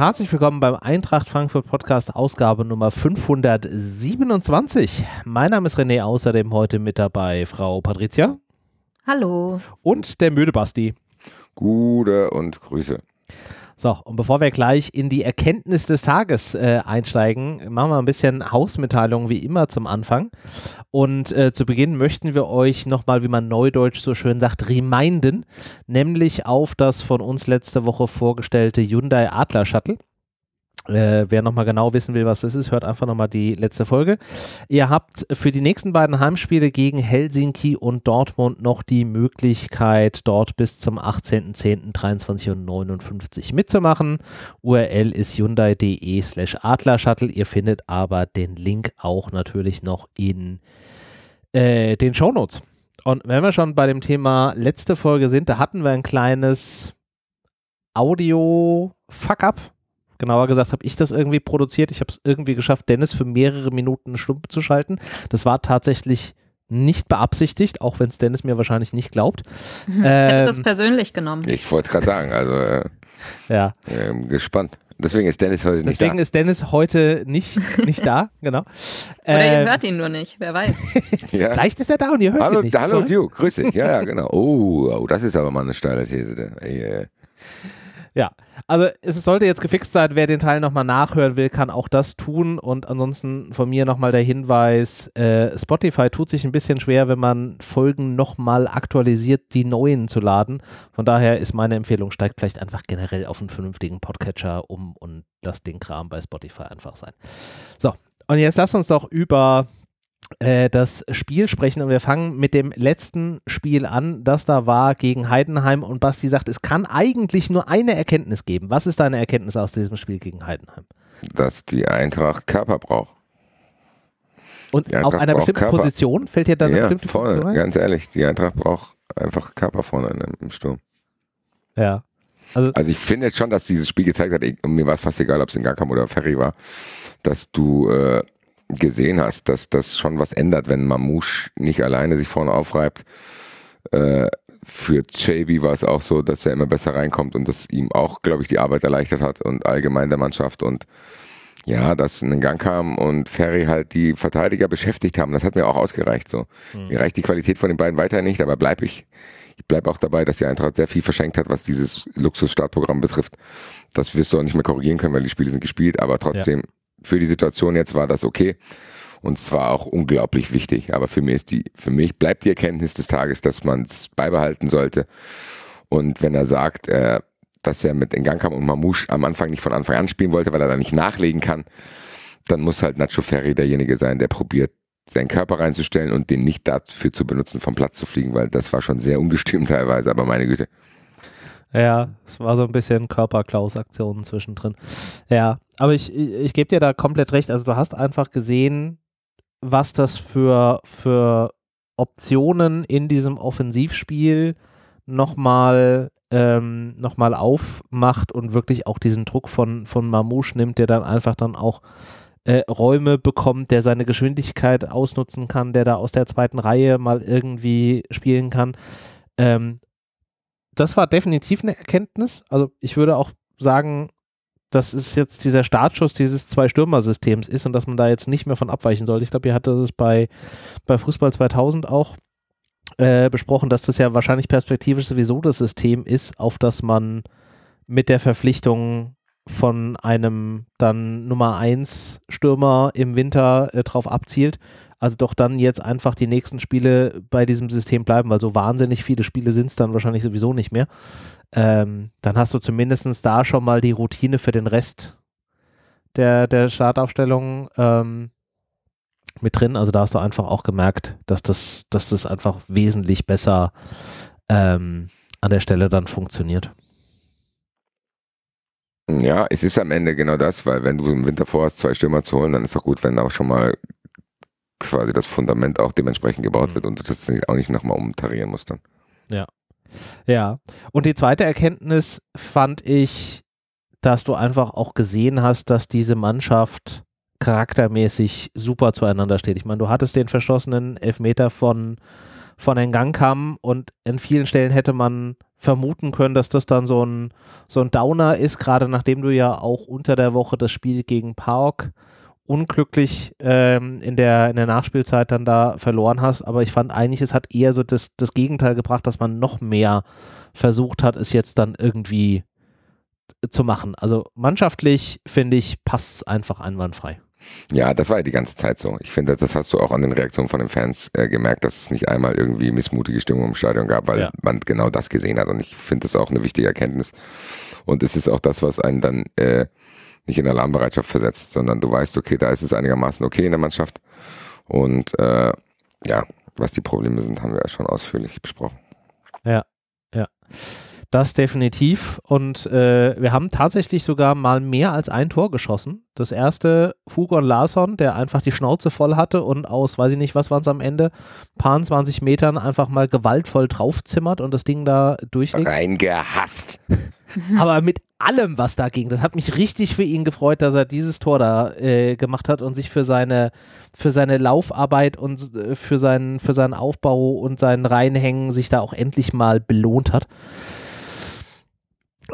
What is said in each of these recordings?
herzlich willkommen beim Eintracht Frankfurt Podcast Ausgabe Nummer 527. Mein Name ist René, außerdem heute mit dabei Frau Patricia. Hallo. Und der müde Basti. Gute und Grüße. So, und bevor wir gleich in die Erkenntnis des Tages äh, einsteigen, machen wir ein bisschen Hausmitteilung wie immer zum Anfang. Und äh, zu Beginn möchten wir euch nochmal, wie man neudeutsch so schön sagt, reminden, nämlich auf das von uns letzte Woche vorgestellte Hyundai Adler Shuttle. Äh, wer nochmal genau wissen will, was das ist, hört einfach nochmal die letzte Folge. Ihr habt für die nächsten beiden Heimspiele gegen Helsinki und Dortmund noch die Möglichkeit, dort bis zum 18.10.23.59 mitzumachen. URL ist hyundai.de slash adlershuttle. Ihr findet aber den Link auch natürlich noch in äh, den Shownotes. Und wenn wir schon bei dem Thema letzte Folge sind, da hatten wir ein kleines Audio-Fuck-up genauer gesagt habe ich das irgendwie produziert. Ich habe es irgendwie geschafft, Dennis für mehrere Minuten stumm zu schalten. Das war tatsächlich nicht beabsichtigt, auch wenn es Dennis mir wahrscheinlich nicht glaubt. Mhm. Ähm, Hätte das persönlich genommen. Ich wollte gerade sagen, also äh, ja. Äh, gespannt. Deswegen ist Dennis heute nicht Deswegen da. Deswegen ist Dennis heute nicht, nicht da, genau. Oder ähm, ihr hört ihn nur nicht, wer weiß. ja. Vielleicht ist er da und ihr hört hallo, ihn nicht. Hallo Duke, grüß dich. Ja, ja, genau. Oh, oh, das ist aber mal eine steile These. Ey, ey. Ja, also es sollte jetzt gefixt sein. Wer den Teil nochmal nachhören will, kann auch das tun. Und ansonsten von mir nochmal der Hinweis: äh, Spotify tut sich ein bisschen schwer, wenn man Folgen nochmal aktualisiert, die neuen zu laden. Von daher ist meine Empfehlung, steigt vielleicht einfach generell auf einen vernünftigen Podcatcher um und lasst den Kram bei Spotify einfach sein. So, und jetzt lasst uns doch über das Spiel sprechen und wir fangen mit dem letzten Spiel an, das da war gegen Heidenheim und Basti sagt, es kann eigentlich nur eine Erkenntnis geben. Was ist deine Erkenntnis aus diesem Spiel gegen Heidenheim? Dass die Eintracht Körper braucht. Und auf einer bestimmten Körper. Position fällt dir dann eine ja, bestimmte voll, Position ein? ganz ehrlich, die Eintracht braucht einfach Körper vorne im Sturm. Ja. Also, also ich finde jetzt schon, dass dieses Spiel gezeigt hat, mir war es fast egal, ob es in Gakam oder Ferry war, dass du äh, gesehen hast, dass das schon was ändert, wenn Mamouche nicht alleine sich vorne aufreibt. Äh, für JB war es auch so, dass er immer besser reinkommt und das ihm auch, glaube ich, die Arbeit erleichtert hat und allgemein der Mannschaft und ja, dass ein Gang kam und Ferry halt die Verteidiger beschäftigt haben, das hat mir auch ausgereicht. So. Mhm. Mir reicht die Qualität von den beiden weiter nicht, aber bleibe ich. Ich bleibe auch dabei, dass die Eintracht sehr viel verschenkt hat, was dieses Luxus-Startprogramm betrifft. Das wirst du auch nicht mehr korrigieren können, weil die Spiele sind gespielt, aber trotzdem ja für die Situation jetzt war das okay. Und zwar auch unglaublich wichtig. Aber für mich ist die, für mich bleibt die Erkenntnis des Tages, dass man es beibehalten sollte. Und wenn er sagt, äh, dass er mit Ngankam und Mamouche am Anfang nicht von Anfang an spielen wollte, weil er da nicht nachlegen kann, dann muss halt Nacho Ferri derjenige sein, der probiert, seinen Körper reinzustellen und den nicht dafür zu benutzen, vom Platz zu fliegen, weil das war schon sehr ungestüm teilweise, aber meine Güte. Ja, es war so ein bisschen Körperklaus-Aktionen zwischendrin. Ja, aber ich, ich, ich gebe dir da komplett recht. Also du hast einfach gesehen, was das für, für Optionen in diesem Offensivspiel nochmal ähm, noch aufmacht und wirklich auch diesen Druck von, von Mamouche nimmt, der dann einfach dann auch äh, Räume bekommt, der seine Geschwindigkeit ausnutzen kann, der da aus der zweiten Reihe mal irgendwie spielen kann. Ähm, das war definitiv eine Erkenntnis. Also ich würde auch sagen, dass es jetzt dieser Startschuss dieses Zwei-Stürmer-Systems ist und dass man da jetzt nicht mehr von abweichen sollte. Ich glaube, ihr hattet es bei, bei Fußball 2000 auch äh, besprochen, dass das ja wahrscheinlich perspektivisch sowieso das System ist, auf das man mit der Verpflichtung von einem dann Nummer 1 Stürmer im Winter äh, drauf abzielt. Also doch dann jetzt einfach die nächsten Spiele bei diesem System bleiben, weil so wahnsinnig viele Spiele sind es dann wahrscheinlich sowieso nicht mehr. Ähm, dann hast du zumindest da schon mal die Routine für den Rest der, der Startaufstellung ähm, mit drin. Also da hast du einfach auch gemerkt, dass das, dass das einfach wesentlich besser ähm, an der Stelle dann funktioniert. Ja, es ist am Ende genau das, weil wenn du im Winter vorhast, zwei Stürmer zu holen, dann ist auch gut, wenn auch schon mal quasi das Fundament auch dementsprechend gebaut mhm. wird und du das auch nicht nochmal umtarieren musst dann. Ja. Ja. Und die zweite Erkenntnis fand ich, dass du einfach auch gesehen hast, dass diese Mannschaft charaktermäßig super zueinander steht. Ich meine, du hattest den verschossenen Elfmeter von, von Ngankam und in vielen Stellen hätte man vermuten können, dass das dann so ein, so ein Downer ist, gerade nachdem du ja auch unter der Woche das Spiel gegen Park unglücklich ähm, in, der, in der Nachspielzeit dann da verloren hast. Aber ich fand eigentlich, es hat eher so das, das Gegenteil gebracht, dass man noch mehr versucht hat, es jetzt dann irgendwie zu machen. Also mannschaftlich, finde ich, passt es einfach einwandfrei. Ja, das war ja die ganze Zeit so. Ich finde, das hast du auch an den Reaktionen von den Fans äh, gemerkt, dass es nicht einmal irgendwie missmutige Stimmung im Stadion gab, weil ja. man genau das gesehen hat. Und ich finde das auch eine wichtige Erkenntnis. Und es ist auch das, was einen dann äh, nicht in Alarmbereitschaft versetzt, sondern du weißt, okay, da ist es einigermaßen okay in der Mannschaft. Und äh, ja, was die Probleme sind, haben wir ja schon ausführlich besprochen. Ja, ja. Das definitiv. Und äh, wir haben tatsächlich sogar mal mehr als ein Tor geschossen. Das erste Fugon Larsson, der einfach die Schnauze voll hatte und aus, weiß ich nicht, was waren es am Ende, paar 20 Metern einfach mal gewaltvoll draufzimmert und das Ding da durchlegt. Reingehasst. Aber mit allem, was da ging. Das hat mich richtig für ihn gefreut, dass er dieses Tor da äh, gemacht hat und sich für seine, für seine Laufarbeit und äh, für, seinen, für seinen Aufbau und sein Reinhängen sich da auch endlich mal belohnt hat.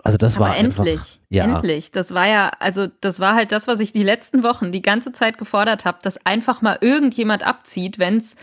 Also das Aber war endlich, einfach, ja. endlich. Das war ja, also das war halt das, was ich die letzten Wochen die ganze Zeit gefordert habe, dass einfach mal irgendjemand abzieht, wenn es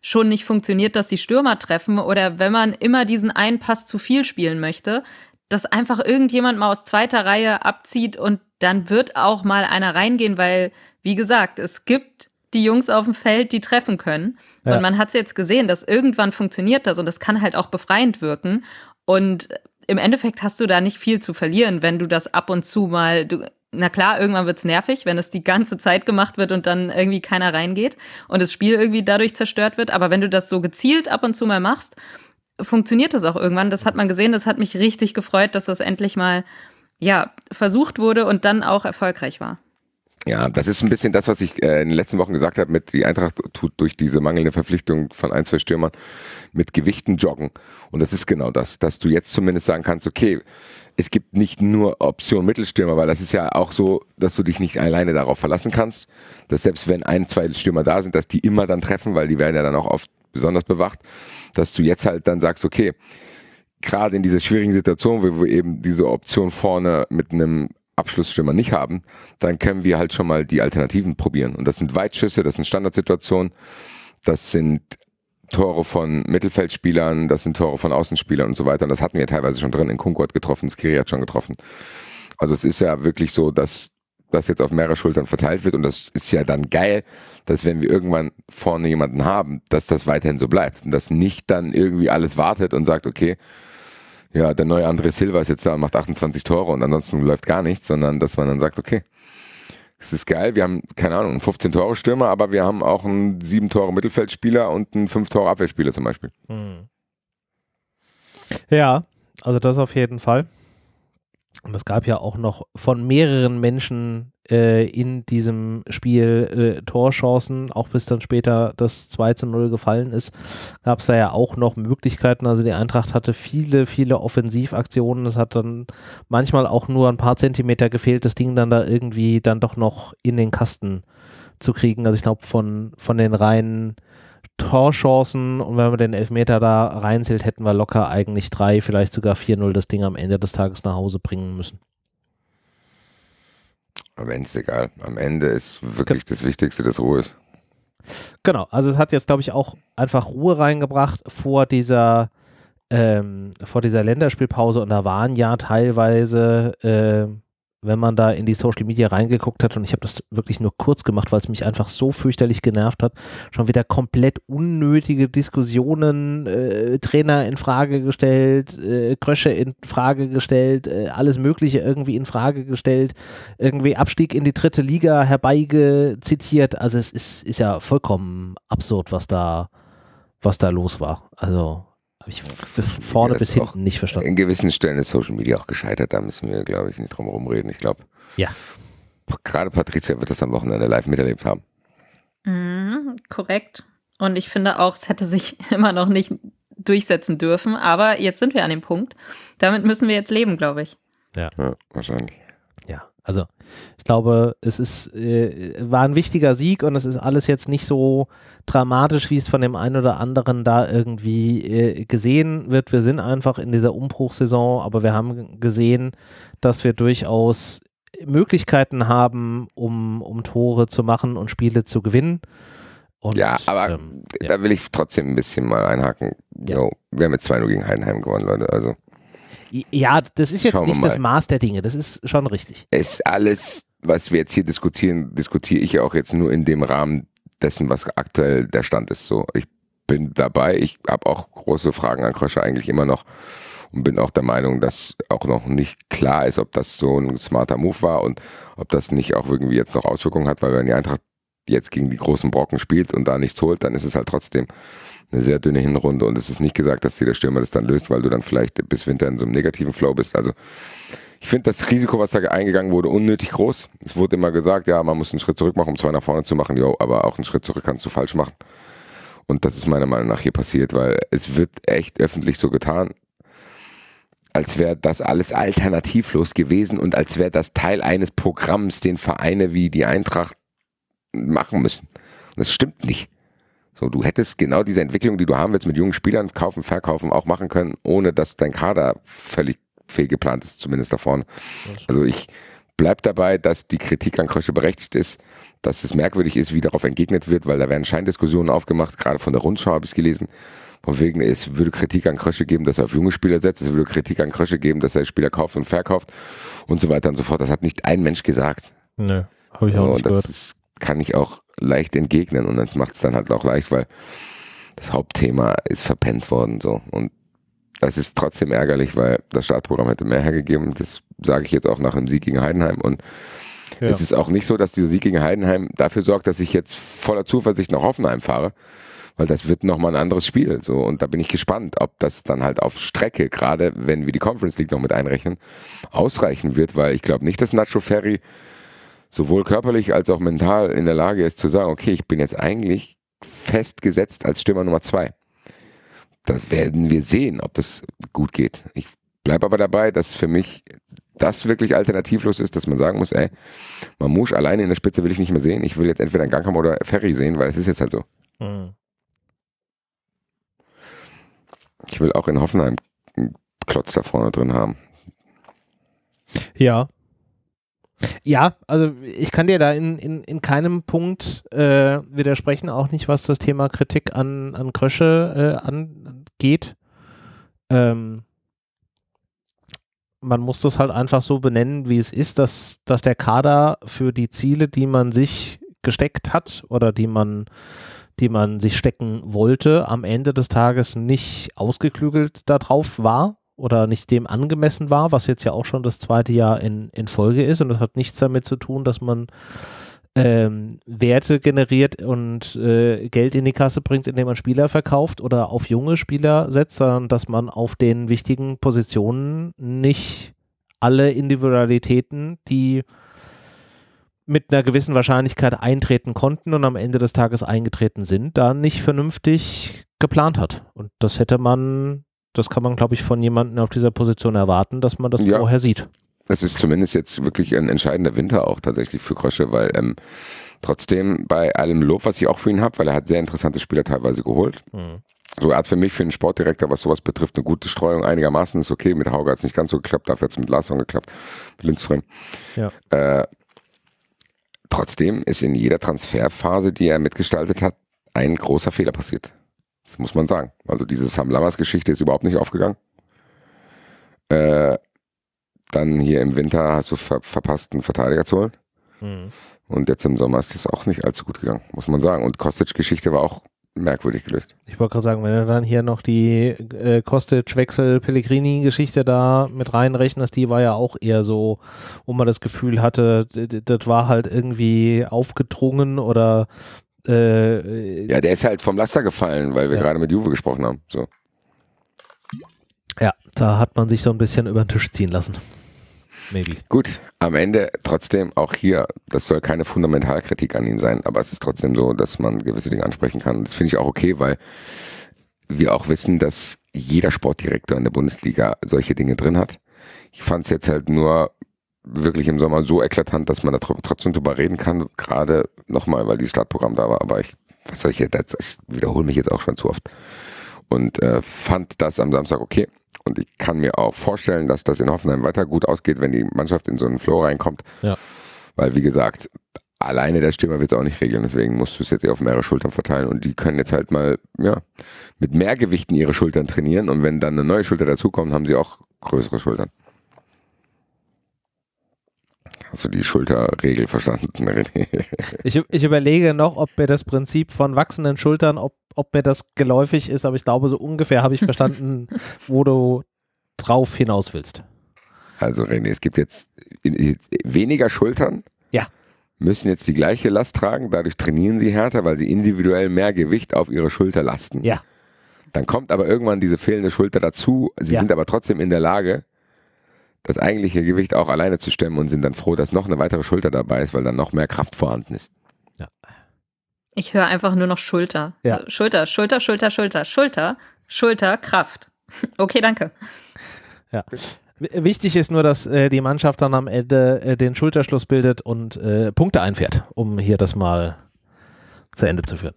schon nicht funktioniert, dass die Stürmer treffen oder wenn man immer diesen einen Pass zu viel spielen möchte, dass einfach irgendjemand mal aus zweiter Reihe abzieht und dann wird auch mal einer reingehen, weil, wie gesagt, es gibt die Jungs auf dem Feld, die treffen können. Ja. Und man hat es jetzt gesehen, dass irgendwann funktioniert das und das kann halt auch befreiend wirken. Und im Endeffekt hast du da nicht viel zu verlieren, wenn du das ab und zu mal, du, na klar, irgendwann wird's nervig, wenn es die ganze Zeit gemacht wird und dann irgendwie keiner reingeht und das Spiel irgendwie dadurch zerstört wird. Aber wenn du das so gezielt ab und zu mal machst, funktioniert das auch irgendwann. Das hat man gesehen, das hat mich richtig gefreut, dass das endlich mal, ja, versucht wurde und dann auch erfolgreich war. Ja, das ist ein bisschen das, was ich äh, in den letzten Wochen gesagt habe, mit die Eintracht tut durch diese mangelnde Verpflichtung von ein, zwei Stürmern mit Gewichten joggen. Und das ist genau das, dass du jetzt zumindest sagen kannst, okay, es gibt nicht nur Option Mittelstürmer, weil das ist ja auch so, dass du dich nicht alleine darauf verlassen kannst, dass selbst wenn ein, zwei Stürmer da sind, dass die immer dann treffen, weil die werden ja dann auch oft besonders bewacht, dass du jetzt halt dann sagst, okay, gerade in dieser schwierigen Situation, wo wir eben diese Option vorne mit einem Abschlussstürmer nicht haben, dann können wir halt schon mal die Alternativen probieren. Und das sind Weitschüsse, das sind Standardsituationen, das sind Tore von Mittelfeldspielern, das sind Tore von Außenspielern und so weiter. Und das hatten wir teilweise schon drin. In Kunko hat getroffen, Skiri hat schon getroffen. Also es ist ja wirklich so, dass das jetzt auf mehrere Schultern verteilt wird. Und das ist ja dann geil, dass wenn wir irgendwann vorne jemanden haben, dass das weiterhin so bleibt. Und dass nicht dann irgendwie alles wartet und sagt, okay, ja, der neue André Silva ist jetzt da und macht 28 Tore und ansonsten läuft gar nichts, sondern dass man dann sagt, okay, es ist geil, wir haben, keine Ahnung, einen 15-Tore-Stürmer, aber wir haben auch einen 7-Tore-Mittelfeldspieler und einen 5-Tore-Abwehrspieler zum Beispiel. Hm. Ja, also das auf jeden Fall. Und es gab ja auch noch von mehreren Menschen äh, in diesem Spiel äh, Torchancen, auch bis dann später das 2 zu 0 gefallen ist, gab es da ja auch noch Möglichkeiten. Also die Eintracht hatte viele, viele Offensivaktionen. Es hat dann manchmal auch nur ein paar Zentimeter gefehlt, das Ding dann da irgendwie dann doch noch in den Kasten zu kriegen. Also ich glaube, von, von den reinen Torchancen und wenn man den Elfmeter da reinzählt, hätten wir locker eigentlich drei, vielleicht sogar 4-0 das Ding am Ende des Tages nach Hause bringen müssen. Am Ende ist egal. Am Ende ist wirklich das Wichtigste, dass Ruhe ist. Genau, also es hat jetzt, glaube ich, auch einfach Ruhe reingebracht vor dieser, ähm, vor dieser Länderspielpause und da waren ja teilweise äh, wenn man da in die Social Media reingeguckt hat und ich habe das wirklich nur kurz gemacht, weil es mich einfach so fürchterlich genervt hat, schon wieder komplett unnötige Diskussionen, äh, Trainer in Frage gestellt, äh, Krösche in Frage gestellt, äh, alles Mögliche irgendwie in Frage gestellt, irgendwie Abstieg in die dritte Liga herbeigezitiert. Also es ist, ist ja vollkommen absurd, was da, was da los war. Also habe ich vorne bis hinten nicht verstanden. In gewissen Stellen ist Social Media auch gescheitert, da müssen wir, glaube ich, nicht drum herum reden. Ich glaube, ja. gerade Patricia wird das am Wochenende live miterlebt haben. Mhm, korrekt. Und ich finde auch, es hätte sich immer noch nicht durchsetzen dürfen, aber jetzt sind wir an dem Punkt. Damit müssen wir jetzt leben, glaube ich. Ja. ja. Wahrscheinlich. Also ich glaube, es ist, äh, war ein wichtiger Sieg und es ist alles jetzt nicht so dramatisch, wie es von dem einen oder anderen da irgendwie äh, gesehen wird. Wir sind einfach in dieser Umbruchsaison, aber wir haben gesehen, dass wir durchaus Möglichkeiten haben, um, um Tore zu machen und Spiele zu gewinnen. Und, ja, aber ähm, ja. da will ich trotzdem ein bisschen mal einhaken. Ja. Yo, wir haben mit 2-0 gegen Heidenheim gewonnen, Leute. Also ja, das ist jetzt nicht das Maß der Dinge, das ist schon richtig. Es ist alles, was wir jetzt hier diskutieren, diskutiere ich ja auch jetzt nur in dem Rahmen dessen, was aktuell der Stand ist. So, ich bin dabei, ich habe auch große Fragen an Kröscher eigentlich immer noch und bin auch der Meinung, dass auch noch nicht klar ist, ob das so ein smarter Move war und ob das nicht auch irgendwie jetzt noch Auswirkungen hat, weil wenn die Eintracht jetzt gegen die großen Brocken spielt und da nichts holt, dann ist es halt trotzdem eine sehr dünne Hinrunde und es ist nicht gesagt, dass dir der Stürmer das dann löst, weil du dann vielleicht bis Winter in so einem negativen Flow bist. Also ich finde das Risiko, was da eingegangen wurde, unnötig groß. Es wurde immer gesagt, ja, man muss einen Schritt zurück machen, um zwei nach vorne zu machen. Jo, aber auch einen Schritt zurück kannst du falsch machen. Und das ist meiner Meinung nach hier passiert, weil es wird echt öffentlich so getan, als wäre das alles alternativlos gewesen und als wäre das Teil eines Programms, den Vereine wie die Eintracht machen müssen. Und das stimmt nicht. So, du hättest genau diese Entwicklung, die du haben willst, mit jungen Spielern kaufen, verkaufen, auch machen können, ohne dass dein Kader völlig fehlgeplant ist, zumindest da vorne. Also ich bleib dabei, dass die Kritik an Krösche berechtigt ist, dass es merkwürdig ist, wie darauf entgegnet wird, weil da werden Scheindiskussionen aufgemacht, gerade von der Rundschau habe ich es gelesen. Von wegen, es würde Kritik an Krösche geben, dass er auf junge Spieler setzt, es würde Kritik an Krösche geben, dass er Spieler kauft und verkauft und so weiter und so fort. Das hat nicht ein Mensch gesagt. Nö, habe ich auch nicht das gehört. Ist, kann ich auch leicht entgegnen und das macht es dann halt auch leicht, weil das Hauptthema ist verpennt worden so und das ist trotzdem ärgerlich, weil das Startprogramm hätte mehr hergegeben. Das sage ich jetzt auch nach dem Sieg gegen Heidenheim und ja. es ist auch nicht so, dass dieser Sieg gegen Heidenheim dafür sorgt, dass ich jetzt voller Zuversicht nach Hoffenheim fahre, weil das wird nochmal ein anderes Spiel. So, und da bin ich gespannt, ob das dann halt auf Strecke, gerade wenn wir die Conference League noch mit einrechnen, ausreichen wird, weil ich glaube nicht, dass Nacho Ferry sowohl körperlich als auch mental in der Lage ist zu sagen, okay, ich bin jetzt eigentlich festgesetzt als Stürmer Nummer zwei. Da werden wir sehen, ob das gut geht. Ich bleibe aber dabei, dass für mich das wirklich alternativlos ist, dass man sagen muss, ey, Mamouche alleine in der Spitze will ich nicht mehr sehen. Ich will jetzt entweder einen Gangkamp oder Ferry sehen, weil es ist jetzt halt so. Mhm. Ich will auch in Hoffenheim einen Klotz da vorne drin haben. Ja, ja, also ich kann dir da in, in, in keinem Punkt äh, widersprechen, auch nicht was das Thema Kritik an, an Krösche äh, angeht. Ähm, man muss das halt einfach so benennen, wie es ist, dass, dass der Kader für die Ziele, die man sich gesteckt hat oder die man, die man sich stecken wollte, am Ende des Tages nicht ausgeklügelt darauf war oder nicht dem angemessen war, was jetzt ja auch schon das zweite Jahr in, in Folge ist. Und das hat nichts damit zu tun, dass man ähm, Werte generiert und äh, Geld in die Kasse bringt, indem man Spieler verkauft oder auf junge Spieler setzt, sondern dass man auf den wichtigen Positionen nicht alle Individualitäten, die mit einer gewissen Wahrscheinlichkeit eintreten konnten und am Ende des Tages eingetreten sind, da nicht vernünftig geplant hat. Und das hätte man das kann man, glaube ich, von jemandem auf dieser Position erwarten, dass man das ja. vorher sieht. Es ist zumindest jetzt wirklich ein entscheidender Winter auch tatsächlich für Krosche, weil ähm, trotzdem bei allem Lob, was ich auch für ihn habe, weil er hat sehr interessante Spieler teilweise geholt. Mhm. So, er hat für mich, für einen Sportdirektor, was sowas betrifft, eine gute Streuung einigermaßen ist okay. Mit Hauger hat es nicht ganz so geklappt, dafür hat es mit Larsson geklappt, mit Lindström. Ja. Äh, trotzdem ist in jeder Transferphase, die er mitgestaltet hat, ein großer Fehler passiert. Das muss man sagen. Also diese Sam Lammers Geschichte ist überhaupt nicht aufgegangen. Äh, dann hier im Winter hast du ver verpasst, einen Verteidiger zu holen. Mhm. Und jetzt im Sommer ist das auch nicht allzu gut gegangen, muss man sagen. Und Kostic-Geschichte war auch merkwürdig gelöst. Ich wollte gerade sagen, wenn du dann hier noch die äh, Kostic-Wechsel-Pellegrini-Geschichte da mit reinrechnest, die war ja auch eher so, wo man das Gefühl hatte, das war halt irgendwie aufgedrungen oder äh, ja, der ist halt vom Laster gefallen, weil wir ja. gerade mit Juve gesprochen haben. So. Ja, da hat man sich so ein bisschen über den Tisch ziehen lassen. Maybe. Gut, am Ende trotzdem auch hier, das soll keine Fundamentalkritik an ihm sein, aber es ist trotzdem so, dass man gewisse Dinge ansprechen kann. Das finde ich auch okay, weil wir auch wissen, dass jeder Sportdirektor in der Bundesliga solche Dinge drin hat. Ich fand es jetzt halt nur wirklich im Sommer so eklatant, dass man da trotzdem drüber reden kann. Gerade nochmal, weil dieses Startprogramm da war. Aber ich, was soll ich jetzt, ich wiederhole mich jetzt auch schon zu oft. Und äh, fand das am Samstag okay. Und ich kann mir auch vorstellen, dass das in Hoffenheim weiter gut ausgeht, wenn die Mannschaft in so einen Flow reinkommt. Ja. Weil, wie gesagt, alleine der Stürmer wird es auch nicht regeln. Deswegen musst du es jetzt eher auf mehrere Schultern verteilen. Und die können jetzt halt mal, ja, mit mehr Gewichten ihre Schultern trainieren. Und wenn dann eine neue Schulter dazukommt, haben sie auch größere Schultern. Hast du die Schulterregel verstanden, ich, ich überlege noch, ob mir das Prinzip von wachsenden Schultern, ob, ob mir das geläufig ist, aber ich glaube, so ungefähr habe ich verstanden, wo du drauf hinaus willst. Also René, es gibt jetzt weniger Schultern. Ja. Müssen jetzt die gleiche Last tragen, dadurch trainieren sie härter, weil sie individuell mehr Gewicht auf ihre Schulter lasten. Ja. Dann kommt aber irgendwann diese fehlende Schulter dazu. Sie ja. sind aber trotzdem in der Lage, das eigentliche Gewicht auch alleine zu stemmen und sind dann froh, dass noch eine weitere Schulter dabei ist, weil dann noch mehr Kraft vorhanden ist. Ja. Ich höre einfach nur noch Schulter. Ja. Also Schulter, Schulter, Schulter, Schulter, Schulter, Schulter, Kraft. Okay, danke. Ja. Wichtig ist nur, dass äh, die Mannschaft dann am Ende äh, den Schulterschluss bildet und äh, Punkte einfährt, um hier das mal zu Ende zu führen.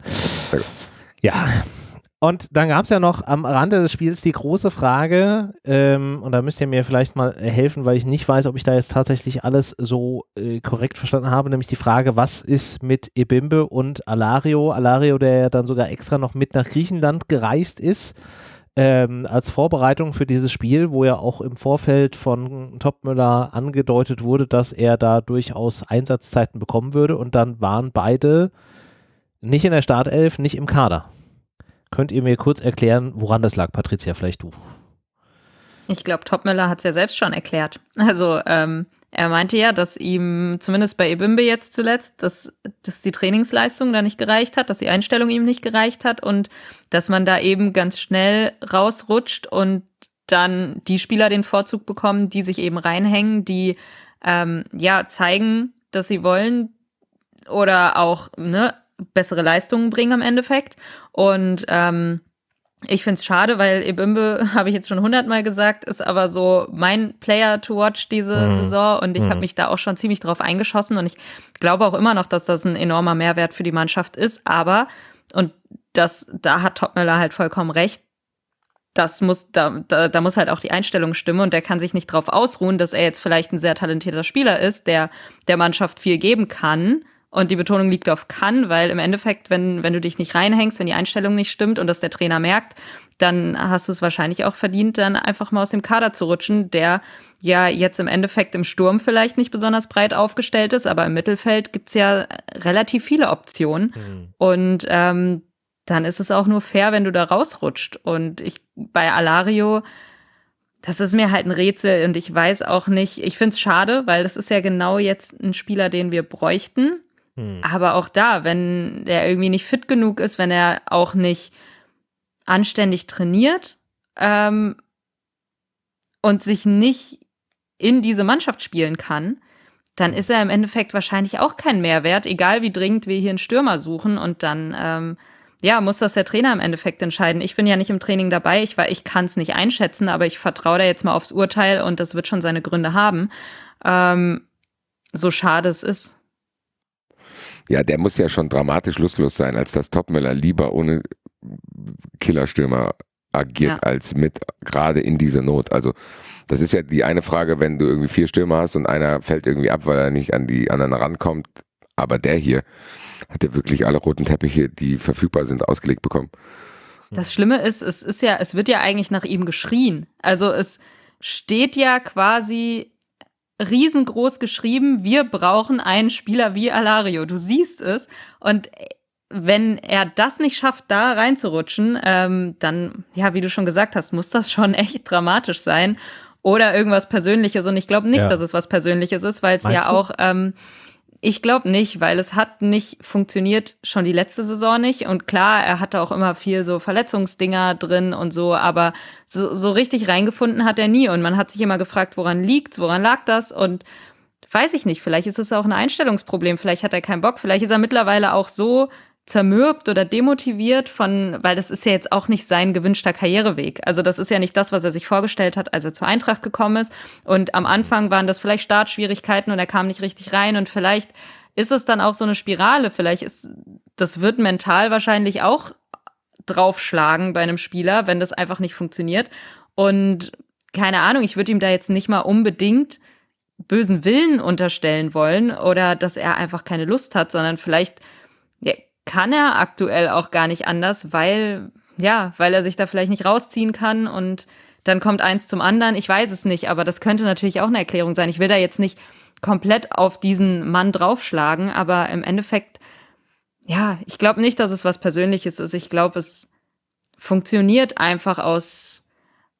Ja, und dann gab es ja noch am Rande des Spiels die große Frage, ähm, und da müsst ihr mir vielleicht mal helfen, weil ich nicht weiß, ob ich da jetzt tatsächlich alles so äh, korrekt verstanden habe, nämlich die Frage, was ist mit Ebimbe und Alario? Alario, der ja dann sogar extra noch mit nach Griechenland gereist ist, ähm, als Vorbereitung für dieses Spiel, wo ja auch im Vorfeld von Topmüller angedeutet wurde, dass er da durchaus Einsatzzeiten bekommen würde. Und dann waren beide nicht in der Startelf, nicht im Kader. Könnt ihr mir kurz erklären, woran das lag, Patricia, vielleicht du? Ich glaube, Topmüller hat es ja selbst schon erklärt. Also ähm, er meinte ja, dass ihm zumindest bei Ebimbe jetzt zuletzt, dass, dass die Trainingsleistung da nicht gereicht hat, dass die Einstellung ihm nicht gereicht hat und dass man da eben ganz schnell rausrutscht und dann die Spieler den Vorzug bekommen, die sich eben reinhängen, die ähm, ja zeigen, dass sie wollen oder auch ne, bessere Leistungen bringen am Endeffekt. Und ähm, ich finde es schade, weil Ebimbe, habe ich jetzt schon hundertmal gesagt, ist aber so mein Player to watch diese mhm. Saison und ich mhm. habe mich da auch schon ziemlich drauf eingeschossen und ich glaube auch immer noch, dass das ein enormer Mehrwert für die Mannschaft ist, aber und das, da hat Topmüller halt vollkommen recht. Das muss, da, da, da muss halt auch die Einstellung stimmen und der kann sich nicht drauf ausruhen, dass er jetzt vielleicht ein sehr talentierter Spieler ist, der der Mannschaft viel geben kann und die Betonung liegt auf kann, weil im Endeffekt, wenn, wenn du dich nicht reinhängst, wenn die Einstellung nicht stimmt und das der Trainer merkt, dann hast du es wahrscheinlich auch verdient, dann einfach mal aus dem Kader zu rutschen, der ja jetzt im Endeffekt im Sturm vielleicht nicht besonders breit aufgestellt ist, aber im Mittelfeld gibt's ja relativ viele Optionen. Mhm. Und ähm, dann ist es auch nur fair, wenn du da rausrutscht. Und ich bei Alario, das ist mir halt ein Rätsel und ich weiß auch nicht, ich find's schade, weil das ist ja genau jetzt ein Spieler, den wir bräuchten. Hm. Aber auch da, wenn der irgendwie nicht fit genug ist, wenn er auch nicht anständig trainiert ähm, und sich nicht in diese Mannschaft spielen kann, dann ist er im Endeffekt wahrscheinlich auch kein Mehrwert, egal wie dringend wir hier einen Stürmer suchen. Und dann, ähm, ja, muss das der Trainer im Endeffekt entscheiden. Ich bin ja nicht im Training dabei, ich, ich kann es nicht einschätzen, aber ich vertraue da jetzt mal aufs Urteil und das wird schon seine Gründe haben. Ähm, so schade es ist. Ja, der muss ja schon dramatisch lustlos sein, als dass Topmüller lieber ohne Killerstürmer agiert ja. als mit, gerade in dieser Not. Also das ist ja die eine Frage, wenn du irgendwie vier Stürmer hast und einer fällt irgendwie ab, weil er nicht an die anderen rankommt. Aber der hier hat ja wirklich alle roten Teppiche, die verfügbar sind, ausgelegt bekommen. Das Schlimme ist, es ist ja, es wird ja eigentlich nach ihm geschrien. Also es steht ja quasi riesengroß geschrieben, wir brauchen einen Spieler wie Alario. Du siehst es. Und wenn er das nicht schafft, da reinzurutschen, ähm, dann, ja, wie du schon gesagt hast, muss das schon echt dramatisch sein. Oder irgendwas Persönliches. Und ich glaube nicht, ja. dass es was Persönliches ist, weil es ja du? auch ähm, ich glaube nicht, weil es hat nicht funktioniert, schon die letzte Saison nicht. Und klar, er hatte auch immer viel so Verletzungsdinger drin und so, aber so, so richtig reingefunden hat er nie. Und man hat sich immer gefragt, woran liegt's, woran lag das? Und weiß ich nicht, vielleicht ist es auch ein Einstellungsproblem, vielleicht hat er keinen Bock, vielleicht ist er mittlerweile auch so zermürbt oder demotiviert von, weil das ist ja jetzt auch nicht sein gewünschter Karriereweg. Also das ist ja nicht das, was er sich vorgestellt hat, als er zur Eintracht gekommen ist. Und am Anfang waren das vielleicht Startschwierigkeiten und er kam nicht richtig rein und vielleicht ist es dann auch so eine Spirale. Vielleicht ist, das wird mental wahrscheinlich auch draufschlagen bei einem Spieler, wenn das einfach nicht funktioniert. Und keine Ahnung, ich würde ihm da jetzt nicht mal unbedingt bösen Willen unterstellen wollen oder dass er einfach keine Lust hat, sondern vielleicht kann er aktuell auch gar nicht anders, weil, ja, weil er sich da vielleicht nicht rausziehen kann und dann kommt eins zum anderen. Ich weiß es nicht, aber das könnte natürlich auch eine Erklärung sein. Ich will da jetzt nicht komplett auf diesen Mann draufschlagen, aber im Endeffekt, ja, ich glaube nicht, dass es was Persönliches ist. Ich glaube, es funktioniert einfach aus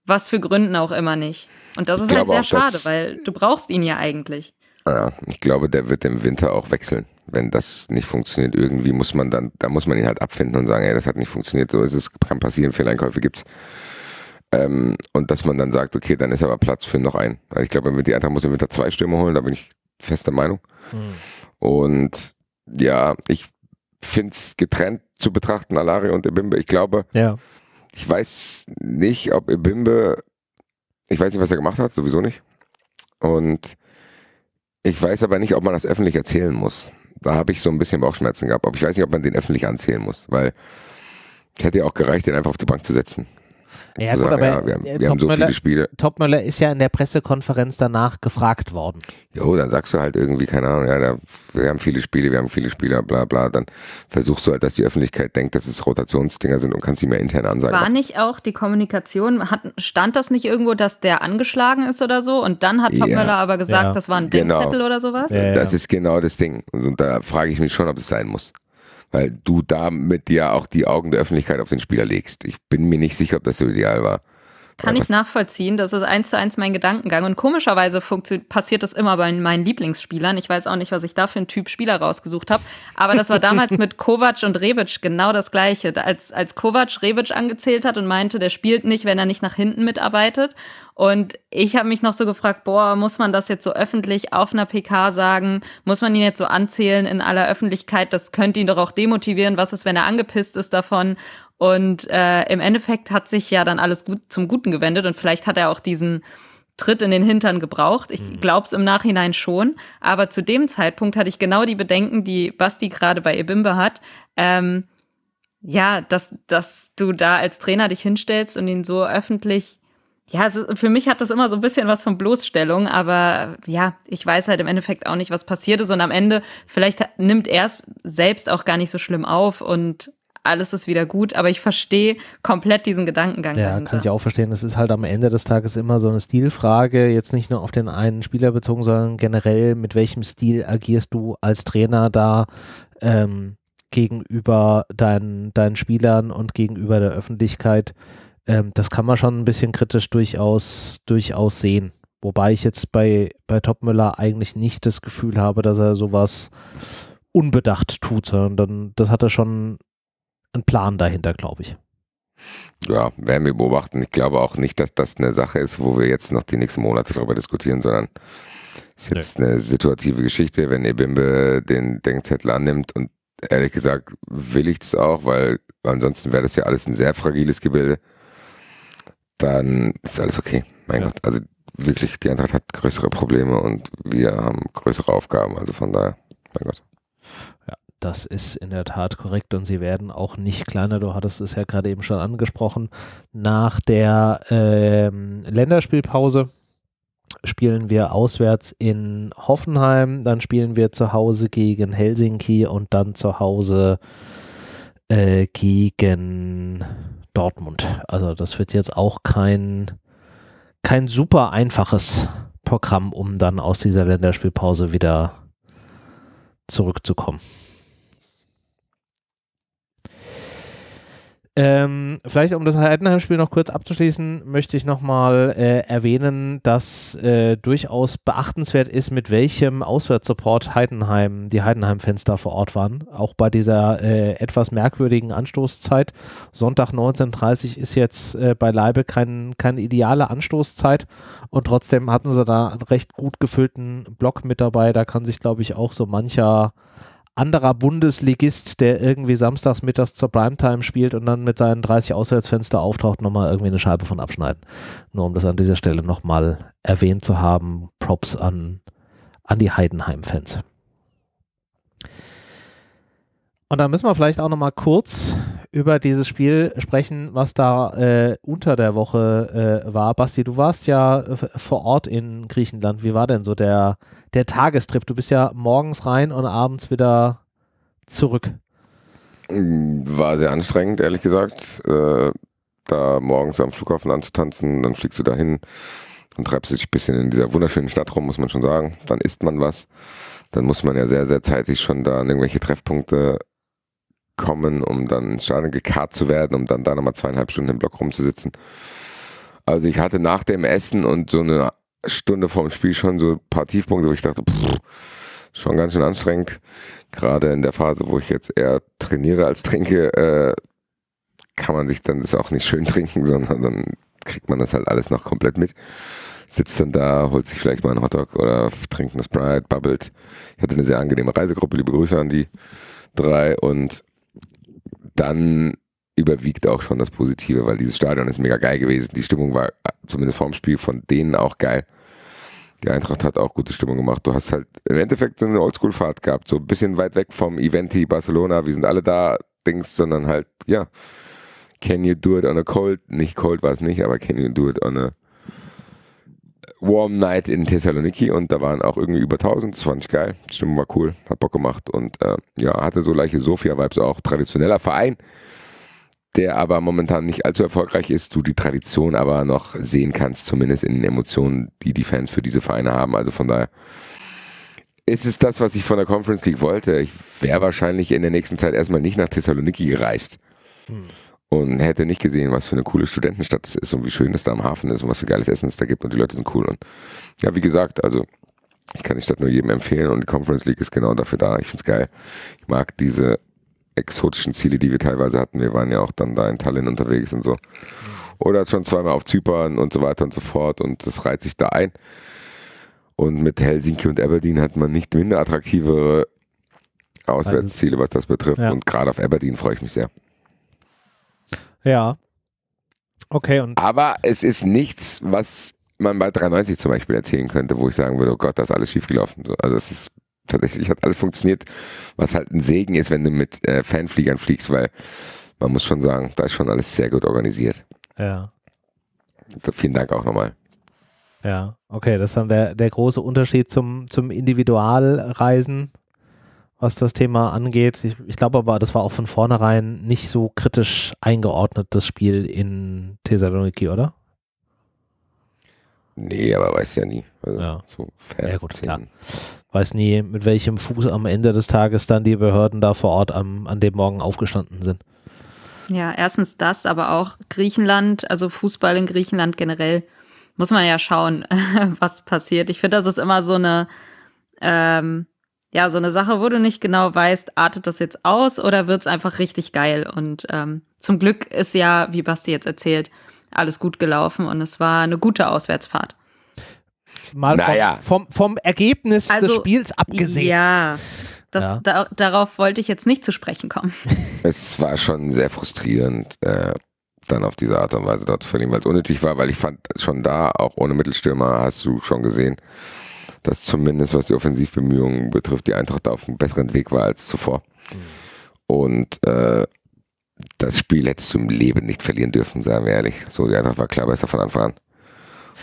was für Gründen auch immer nicht. Und das ich ist halt sehr schade, weil du brauchst ihn ja eigentlich. Ja, ich glaube, der wird im Winter auch wechseln wenn das nicht funktioniert, irgendwie muss man dann, da muss man ihn halt abfinden und sagen, ey, das hat nicht funktioniert, so ist es, kann passieren, Fehleinkäufe gibt's. Ähm, und dass man dann sagt, okay, dann ist aber Platz für noch einen. Also ich glaube, die Eintracht muss im Winter zwei Stürme holen, da bin ich fester Meinung. Hm. Und ja, ich finde es getrennt zu betrachten, Alari und Ebimbe. Ich glaube, ja. ich weiß nicht, ob Ebimbe, ich weiß nicht, was er gemacht hat, sowieso nicht. Und ich weiß aber nicht, ob man das öffentlich erzählen muss da habe ich so ein bisschen Bauchschmerzen gehabt. Aber ich weiß nicht, ob man den öffentlich anzählen muss, weil es hätte ja auch gereicht, den einfach auf die Bank zu setzen. Ja, gut, aber ja, wir, haben, wir haben so viele Spiele. Topmöller ist ja in der Pressekonferenz danach gefragt worden. Jo, dann sagst du halt irgendwie, keine Ahnung, ja, da, wir haben viele Spiele, wir haben viele Spieler, bla bla. Dann versuchst du halt, dass die Öffentlichkeit denkt, dass es Rotationsdinger sind und kannst sie mehr intern ansagen. War nicht auch die Kommunikation, hat, stand das nicht irgendwo, dass der angeschlagen ist oder so? Und dann hat Topmöller ja. aber gesagt, ja. das war ein genau. Denkzettel oder sowas? Ja, das ist genau das Ding. Und da frage ich mich schon, ob es sein muss weil du damit ja auch die Augen der Öffentlichkeit auf den Spieler legst. Ich bin mir nicht sicher, ob das so ideal war. Kann ich nachvollziehen. Das ist eins zu eins mein Gedankengang. Und komischerweise passiert das immer bei meinen Lieblingsspielern. Ich weiß auch nicht, was ich da für einen Typ Spieler rausgesucht habe. Aber das war damals mit Kovac und Rebic genau das Gleiche. Als, als Kovac Rebic angezählt hat und meinte, der spielt nicht, wenn er nicht nach hinten mitarbeitet. Und ich habe mich noch so gefragt, boah, muss man das jetzt so öffentlich auf einer PK sagen? Muss man ihn jetzt so anzählen in aller Öffentlichkeit? Das könnte ihn doch auch demotivieren. Was ist, wenn er angepisst ist davon? Und äh, im Endeffekt hat sich ja dann alles gut zum Guten gewendet und vielleicht hat er auch diesen Tritt in den Hintern gebraucht. Ich mhm. glaube es im Nachhinein schon. Aber zu dem Zeitpunkt hatte ich genau die Bedenken, die Basti gerade bei Ebimbe hat. Ähm, ja, dass, dass du da als Trainer dich hinstellst und ihn so öffentlich ja, ist, für mich hat das immer so ein bisschen was von Bloßstellung, aber ja, ich weiß halt im Endeffekt auch nicht, was passiert ist und am Ende vielleicht nimmt er es selbst auch gar nicht so schlimm auf und alles ist wieder gut, aber ich verstehe komplett diesen Gedankengang. Ja, dahinter. kann ich auch verstehen. Es ist halt am Ende des Tages immer so eine Stilfrage, jetzt nicht nur auf den einen Spieler bezogen, sondern generell, mit welchem Stil agierst du als Trainer da ähm, gegenüber deinen, deinen Spielern und gegenüber der Öffentlichkeit. Ähm, das kann man schon ein bisschen kritisch durchaus, durchaus sehen. Wobei ich jetzt bei, bei Topmüller eigentlich nicht das Gefühl habe, dass er sowas unbedacht tut, sondern das hat er schon ein Plan dahinter, glaube ich. Ja, werden wir beobachten. Ich glaube auch nicht, dass das eine Sache ist, wo wir jetzt noch die nächsten Monate darüber diskutieren, sondern es ist jetzt nee. eine situative Geschichte, wenn Ebimbe den Denkzettel annimmt und ehrlich gesagt will ich es auch, weil ansonsten wäre das ja alles ein sehr fragiles Gebilde. Dann ist alles okay. Mein ja. Gott, also wirklich, die Eintracht hat größere Probleme und wir haben größere Aufgaben. Also von daher, mein Gott. Ja, das ist in der Tat korrekt und sie werden auch nicht kleiner. Du hattest es ja gerade eben schon angesprochen. Nach der ähm, Länderspielpause spielen wir auswärts in Hoffenheim, dann spielen wir zu Hause gegen Helsinki und dann zu Hause äh, gegen Dortmund. Also das wird jetzt auch kein, kein super einfaches Programm, um dann aus dieser Länderspielpause wieder zurückzukommen. Ähm, vielleicht um das Heidenheim-Spiel noch kurz abzuschließen, möchte ich nochmal äh, erwähnen, dass äh, durchaus beachtenswert ist, mit welchem Auswärtssupport Heidenheim, die Heidenheim-Fans da vor Ort waren. Auch bei dieser äh, etwas merkwürdigen Anstoßzeit. Sonntag 19.30 ist jetzt äh, beileibe kein, keine ideale Anstoßzeit und trotzdem hatten sie da einen recht gut gefüllten Block mit dabei. Da kann sich, glaube ich, auch so mancher anderer Bundesligist, der irgendwie samstags mittags zur Primetime spielt und dann mit seinen 30 Auswärtsfenster auftaucht, nochmal irgendwie eine Scheibe von abschneiden. Nur um das an dieser Stelle nochmal erwähnt zu haben. Props an, an die Heidenheim-Fans. Und da müssen wir vielleicht auch nochmal kurz über dieses Spiel sprechen, was da äh, unter der Woche äh, war. Basti, du warst ja äh, vor Ort in Griechenland. Wie war denn so der, der Tagestrip? Du bist ja morgens rein und abends wieder zurück. War sehr anstrengend, ehrlich gesagt. Äh, da morgens am Flughafen anzutanzen, dann fliegst du dahin und treibst dich ein bisschen in dieser wunderschönen Stadt rum, muss man schon sagen. Dann isst man was. Dann muss man ja sehr, sehr zeitig schon da an irgendwelche Treffpunkte kommen, um dann ins Stadion gekarrt zu werden, um dann da nochmal zweieinhalb Stunden im Block rumzusitzen. Also ich hatte nach dem Essen und so eine Stunde vorm Spiel schon so ein paar Tiefpunkte, wo ich dachte, pff, schon ganz schön anstrengend. Gerade in der Phase, wo ich jetzt eher trainiere als trinke, äh, kann man sich dann das auch nicht schön trinken, sondern dann kriegt man das halt alles noch komplett mit. Sitzt dann da, holt sich vielleicht mal einen Hotdog oder trinkt eine Sprite, bubbelt. Ich hatte eine sehr angenehme Reisegruppe, liebe Grüße an die drei und dann überwiegt auch schon das Positive, weil dieses Stadion ist mega geil gewesen. Die Stimmung war zumindest vorm Spiel von denen auch geil. Die Eintracht hat auch gute Stimmung gemacht. Du hast halt im Endeffekt so eine Oldschool-Fahrt gehabt, so ein bisschen weit weg vom Eventi Barcelona, wir sind alle da, Dings, sondern halt, ja, can you do it on a cold? Nicht cold war es nicht, aber can you do it on a Warm Night in Thessaloniki und da waren auch irgendwie über 1000, das fand ich geil. Die Stimmung war cool, hat Bock gemacht und äh, ja, hatte so leichte Sofia-Vibes auch. Traditioneller Verein, der aber momentan nicht allzu erfolgreich ist, du die Tradition aber noch sehen kannst, zumindest in den Emotionen, die die Fans für diese Vereine haben. Also von daher ist es das, was ich von der Conference League wollte. Ich wäre wahrscheinlich in der nächsten Zeit erstmal nicht nach Thessaloniki gereist. Hm und hätte nicht gesehen, was für eine coole Studentenstadt es ist und wie schön es da am Hafen ist und was für geiles Essen es da gibt und die Leute sind cool. Und ja, wie gesagt, also ich kann die Stadt nur jedem empfehlen und die Conference League ist genau dafür da. Ich finde es geil. Ich mag diese exotischen Ziele, die wir teilweise hatten. Wir waren ja auch dann da in Tallinn unterwegs und so. Oder schon zweimal auf Zypern und so weiter und so fort und das reiht sich da ein. Und mit Helsinki und Aberdeen hat man nicht minder attraktivere Auswärtsziele, was das betrifft. Ja. Und gerade auf Aberdeen freue ich mich sehr. Ja. Okay. Aber es ist nichts, was man bei 93 zum Beispiel erzählen könnte, wo ich sagen würde, oh Gott, da ist alles schiefgelaufen. Also es ist tatsächlich, hat alles funktioniert, was halt ein Segen ist, wenn du mit äh, Fanfliegern fliegst, weil man muss schon sagen, da ist schon alles sehr gut organisiert. Ja. Also vielen Dank auch nochmal. Ja, okay, das ist dann der, der große Unterschied zum, zum Individualreisen was das Thema angeht. Ich, ich glaube aber, das war auch von vornherein nicht so kritisch eingeordnet, das Spiel in Thessaloniki, oder? Nee, aber weiß ja nie. Also ja. So ja, gut, klar. Weiß nie, mit welchem Fuß am Ende des Tages dann die Behörden da vor Ort am, an dem Morgen aufgestanden sind. Ja, erstens das, aber auch Griechenland, also Fußball in Griechenland generell, muss man ja schauen, was passiert. Ich finde, das ist immer so eine, ähm, ja, so eine Sache, wo du nicht genau weißt, artet das jetzt aus oder wird es einfach richtig geil. Und ähm, zum Glück ist ja, wie Basti jetzt erzählt, alles gut gelaufen und es war eine gute Auswärtsfahrt. Mal naja. vom, vom, vom, Ergebnis also, des Spiels abgesehen. Ja, das, ja. Da, darauf wollte ich jetzt nicht zu sprechen kommen. Es war schon sehr frustrierend, äh, dann auf diese Art und Weise dort zu verlieren, weil es unnötig war, weil ich fand schon da, auch ohne Mittelstürmer, hast du schon gesehen, dass zumindest was die Offensivbemühungen betrifft, die Eintracht auf einem besseren Weg war als zuvor. Mhm. Und äh, das Spiel hättest du im Leben nicht verlieren dürfen, sagen wir ehrlich. So, die Eintracht war klar besser von Anfang an.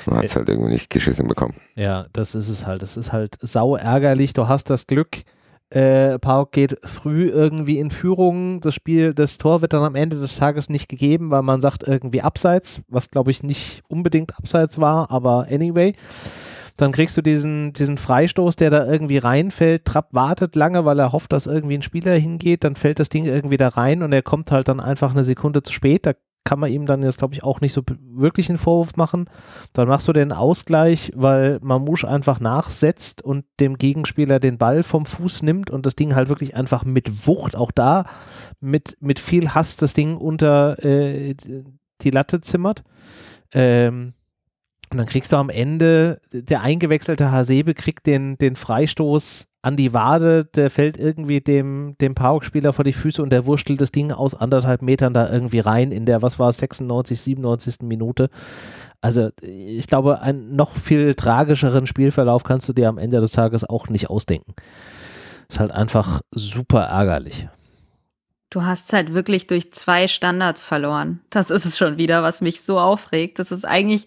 Und hat es halt irgendwie nicht geschissen bekommen. Ja, das ist es halt. Das ist halt sau ärgerlich. Du hast das Glück, äh, Park geht früh irgendwie in Führung. Das Spiel, das Tor wird dann am Ende des Tages nicht gegeben, weil man sagt irgendwie abseits, was glaube ich nicht unbedingt abseits war, aber anyway. Dann kriegst du diesen, diesen Freistoß, der da irgendwie reinfällt. Trapp wartet lange, weil er hofft, dass irgendwie ein Spieler hingeht. Dann fällt das Ding irgendwie da rein und er kommt halt dann einfach eine Sekunde zu spät. Da kann man ihm dann jetzt, glaube ich, auch nicht so wirklich einen Vorwurf machen. Dann machst du den Ausgleich, weil Mamouche einfach nachsetzt und dem Gegenspieler den Ball vom Fuß nimmt und das Ding halt wirklich einfach mit Wucht, auch da mit, mit viel Hass das Ding unter äh, die Latte zimmert. Ähm, und dann kriegst du am Ende, der eingewechselte Hasebe kriegt den, den Freistoß an die Wade, der fällt irgendwie dem, dem Pauk-Spieler vor die Füße und der wurstelt das Ding aus anderthalb Metern da irgendwie rein in der, was war es, 96, 97. Minute. Also ich glaube, einen noch viel tragischeren Spielverlauf kannst du dir am Ende des Tages auch nicht ausdenken. Ist halt einfach super ärgerlich. Du hast halt wirklich durch zwei Standards verloren. Das ist es schon wieder, was mich so aufregt. Das ist eigentlich,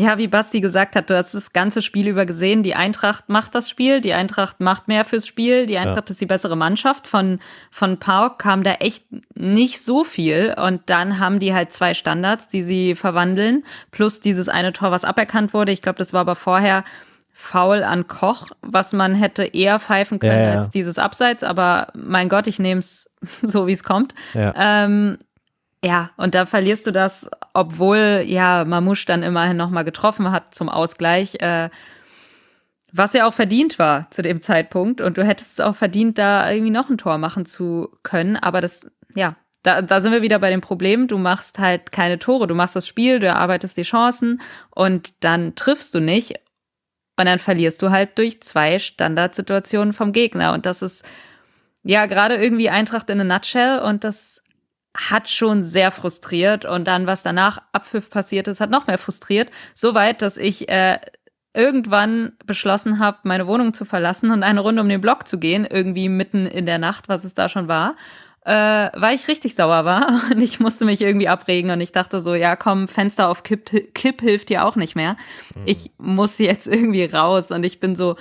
ja, wie Basti gesagt hat, du hast das ganze Spiel über gesehen. Die Eintracht macht das Spiel, die Eintracht macht mehr fürs Spiel, die Eintracht ja. ist die bessere Mannschaft. Von, von Pauk kam da echt nicht so viel. Und dann haben die halt zwei Standards, die sie verwandeln, plus dieses eine Tor, was aberkannt wurde. Ich glaube, das war aber vorher faul an Koch, was man hätte eher pfeifen können ja, ja. als dieses Abseits, aber mein Gott, ich nehme es so, wie es kommt. Ja. Ähm, ja, und da verlierst du das, obwohl ja Mamouche dann immerhin nochmal getroffen hat zum Ausgleich, äh, was ja auch verdient war zu dem Zeitpunkt. Und du hättest es auch verdient, da irgendwie noch ein Tor machen zu können. Aber das, ja, da, da sind wir wieder bei dem Problem. Du machst halt keine Tore, du machst das Spiel, du erarbeitest die Chancen und dann triffst du nicht. Und dann verlierst du halt durch zwei Standardsituationen vom Gegner. Und das ist ja gerade irgendwie Eintracht in a nutshell. Und das hat schon sehr frustriert. Und dann, was danach Abpfiff passiert ist, hat noch mehr frustriert. Soweit, dass ich äh, irgendwann beschlossen habe, meine Wohnung zu verlassen und eine Runde um den Block zu gehen, irgendwie mitten in der Nacht, was es da schon war äh, weil ich richtig sauer war und ich musste mich irgendwie abregen und ich dachte so, ja komm, Fenster auf Kipp, Kipp hilft dir auch nicht mehr. Mhm. Ich muss jetzt irgendwie raus und ich bin so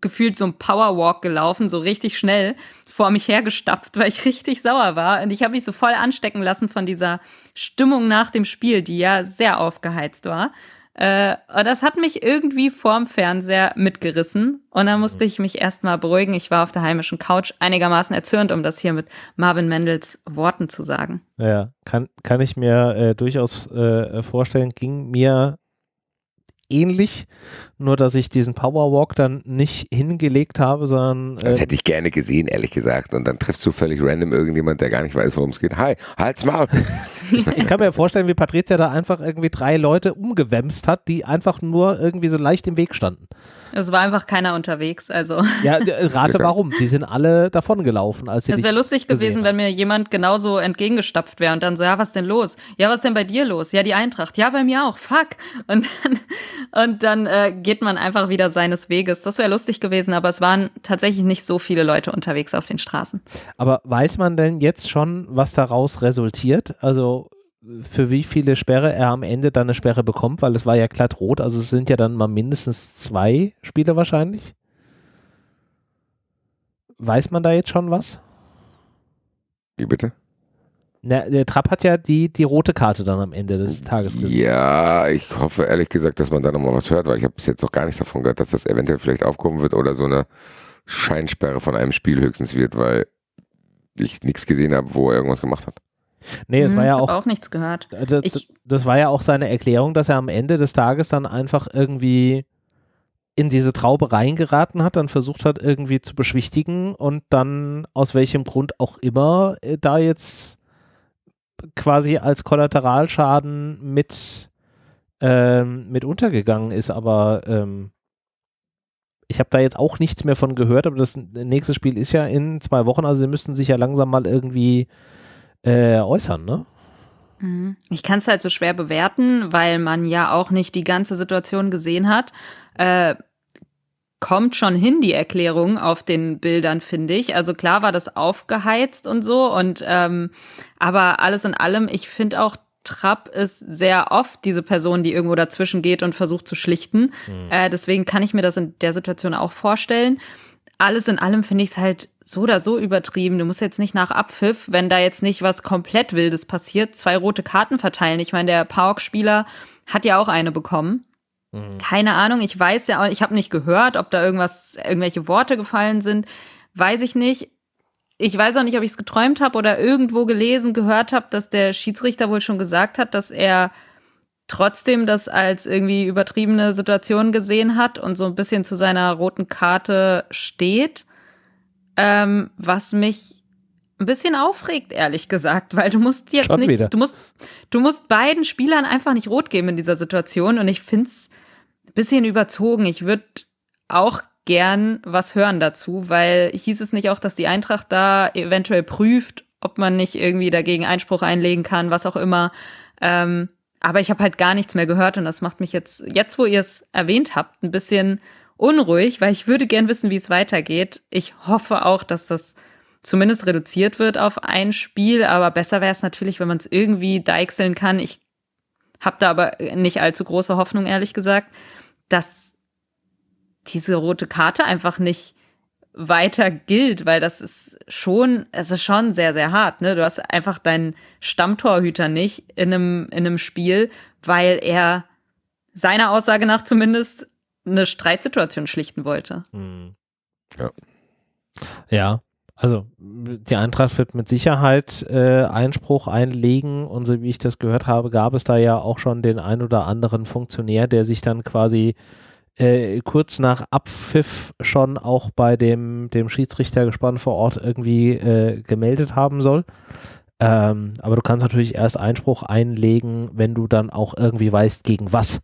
gefühlt so ein Powerwalk gelaufen, so richtig schnell vor mich hergestapft, weil ich richtig sauer war und ich habe mich so voll anstecken lassen von dieser Stimmung nach dem Spiel, die ja sehr aufgeheizt war. Äh, das hat mich irgendwie vorm Fernseher mitgerissen. Und dann musste ich mich erstmal beruhigen. Ich war auf der heimischen Couch einigermaßen erzürnt, um das hier mit Marvin Mendels Worten zu sagen. Ja, kann, kann ich mir äh, durchaus äh, vorstellen. Ging mir ähnlich, nur dass ich diesen Powerwalk dann nicht hingelegt habe, sondern. Äh das hätte ich gerne gesehen, ehrlich gesagt. Und dann triffst du völlig random irgendjemand, der gar nicht weiß, worum es geht. Hi, halt's Maul. ich kann mir vorstellen, wie Patricia da einfach irgendwie drei Leute umgewämst hat, die einfach nur irgendwie so leicht im Weg standen. Es war einfach keiner unterwegs, also. Ja, rate warum. Die sind alle davon gelaufen, als sie Es wäre lustig gewesen, wenn mir jemand genauso entgegengestapft wäre und dann so, ja, was denn los? Ja, was denn bei dir los? Ja, die Eintracht. Ja, bei mir auch. Fuck. Und dann, und dann äh, geht man einfach wieder seines Weges. Das wäre lustig gewesen, aber es waren tatsächlich nicht so viele Leute unterwegs auf den Straßen. Aber weiß man denn jetzt schon, was daraus resultiert? Also für wie viele Sperre er am Ende dann eine Sperre bekommt, weil es war ja glatt rot, also es sind ja dann mal mindestens zwei Spiele wahrscheinlich. Weiß man da jetzt schon was? Wie bitte? Na, der Trapp hat ja die, die rote Karte dann am Ende des Tages gesehen. Ja, ich hoffe ehrlich gesagt, dass man da nochmal was hört, weil ich habe bis jetzt noch gar nichts davon gehört, dass das eventuell vielleicht aufkommen wird oder so eine Scheinsperre von einem Spiel höchstens wird, weil ich nichts gesehen habe, wo er irgendwas gemacht hat. Nee, es hm, war ja auch, auch nichts gehört. Das, das, war ja auch seine Erklärung, dass er am Ende des Tages dann einfach irgendwie in diese Traube reingeraten hat, dann versucht hat, irgendwie zu beschwichtigen und dann aus welchem Grund auch immer äh, da jetzt quasi als Kollateralschaden mit, ähm, mit untergegangen ist. Aber ähm, ich habe da jetzt auch nichts mehr von gehört, aber das nächste Spiel ist ja in zwei Wochen, also sie müssten sich ja langsam mal irgendwie äh, äußern, ne? Mhm. Ich kann es halt so schwer bewerten, weil man ja auch nicht die ganze Situation gesehen hat. Äh, kommt schon hin, die Erklärung auf den Bildern, finde ich. Also klar war das aufgeheizt und so. Und ähm, aber alles in allem, ich finde auch, Trapp ist sehr oft diese Person, die irgendwo dazwischen geht und versucht zu schlichten. Mhm. Äh, deswegen kann ich mir das in der Situation auch vorstellen alles in allem finde ich es halt so oder so übertrieben. Du musst jetzt nicht nach Abpfiff, wenn da jetzt nicht was komplett Wildes passiert, zwei rote Karten verteilen. Ich meine, der Pauk-Spieler hat ja auch eine bekommen. Mhm. Keine Ahnung, ich weiß ja, auch, ich habe nicht gehört, ob da irgendwas, irgendwelche Worte gefallen sind. Weiß ich nicht. Ich weiß auch nicht, ob ich es geträumt habe oder irgendwo gelesen, gehört habe, dass der Schiedsrichter wohl schon gesagt hat, dass er trotzdem das als irgendwie übertriebene Situation gesehen hat und so ein bisschen zu seiner roten Karte steht, ähm, was mich ein bisschen aufregt, ehrlich gesagt, weil du musst jetzt Schon nicht, wieder. du musst, du musst beiden Spielern einfach nicht rot geben in dieser Situation und ich find's bisschen überzogen. Ich würde auch gern was hören dazu, weil hieß es nicht auch, dass die Eintracht da eventuell prüft, ob man nicht irgendwie dagegen Einspruch einlegen kann, was auch immer. Ähm, aber ich habe halt gar nichts mehr gehört und das macht mich jetzt, jetzt wo ihr es erwähnt habt, ein bisschen unruhig, weil ich würde gern wissen, wie es weitergeht. Ich hoffe auch, dass das zumindest reduziert wird auf ein Spiel, aber besser wäre es natürlich, wenn man es irgendwie deichseln kann. Ich habe da aber nicht allzu große Hoffnung, ehrlich gesagt, dass diese rote Karte einfach nicht weiter gilt, weil das ist schon, es ist schon sehr, sehr hart. Ne? Du hast einfach deinen Stammtorhüter nicht in einem, in einem Spiel, weil er seiner Aussage nach zumindest eine Streitsituation schlichten wollte. Hm. Ja. Ja, also die Eintracht wird mit Sicherheit äh, Einspruch einlegen und so wie ich das gehört habe, gab es da ja auch schon den ein oder anderen Funktionär, der sich dann quasi äh, kurz nach Abpfiff schon auch bei dem, dem Schiedsrichtergespann vor Ort irgendwie äh, gemeldet haben soll. Ähm, aber du kannst natürlich erst Einspruch einlegen, wenn du dann auch irgendwie weißt, gegen was.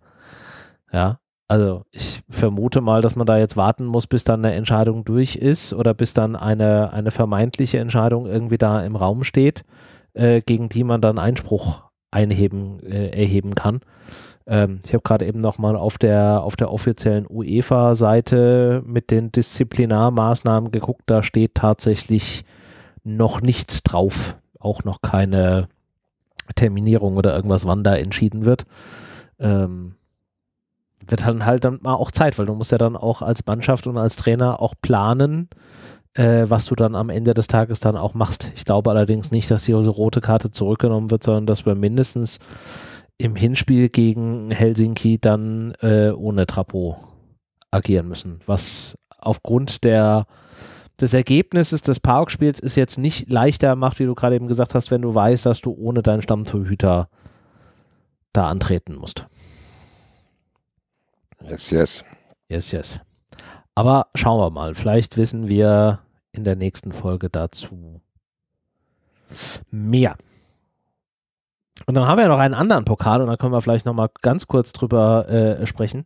Ja, also ich vermute mal, dass man da jetzt warten muss, bis dann eine Entscheidung durch ist oder bis dann eine, eine vermeintliche Entscheidung irgendwie da im Raum steht, äh, gegen die man dann Einspruch einheben, äh, erheben kann. Ähm, ich habe gerade eben nochmal auf der, auf der offiziellen UEFA-Seite mit den Disziplinarmaßnahmen geguckt, da steht tatsächlich noch nichts drauf. Auch noch keine Terminierung oder irgendwas, wann da entschieden wird. Ähm, wird dann halt dann mal auch Zeit, weil du musst ja dann auch als Mannschaft und als Trainer auch planen, äh, was du dann am Ende des Tages dann auch machst. Ich glaube allerdings nicht, dass die rote Karte zurückgenommen wird, sondern dass wir mindestens im Hinspiel gegen Helsinki dann äh, ohne Trapo agieren müssen, was aufgrund der des Ergebnisses des Parkspiels ist jetzt nicht leichter macht, wie du gerade eben gesagt hast, wenn du weißt, dass du ohne deinen Stammtorhüter da antreten musst. Yes, yes. Yes, yes. Aber schauen wir mal. Vielleicht wissen wir in der nächsten Folge dazu mehr. Und dann haben wir noch einen anderen Pokal und da können wir vielleicht noch mal ganz kurz drüber äh, sprechen.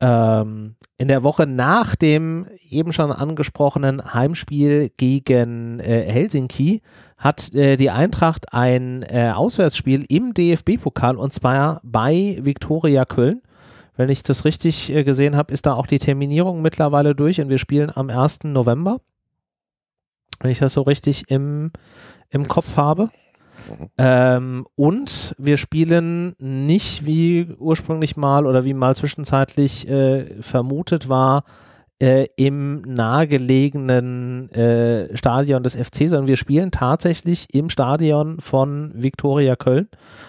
Ähm, in der Woche nach dem eben schon angesprochenen Heimspiel gegen äh, Helsinki hat äh, die Eintracht ein äh, Auswärtsspiel im DFB-Pokal und zwar bei Viktoria Köln. Wenn ich das richtig äh, gesehen habe, ist da auch die Terminierung mittlerweile durch und wir spielen am 1. November. Wenn ich das so richtig im, im Kopf habe. Ähm, und wir spielen nicht wie ursprünglich mal oder wie mal zwischenzeitlich äh, vermutet war, äh, im nahegelegenen äh, Stadion des FC, sondern wir spielen tatsächlich im Stadion von Viktoria Köln,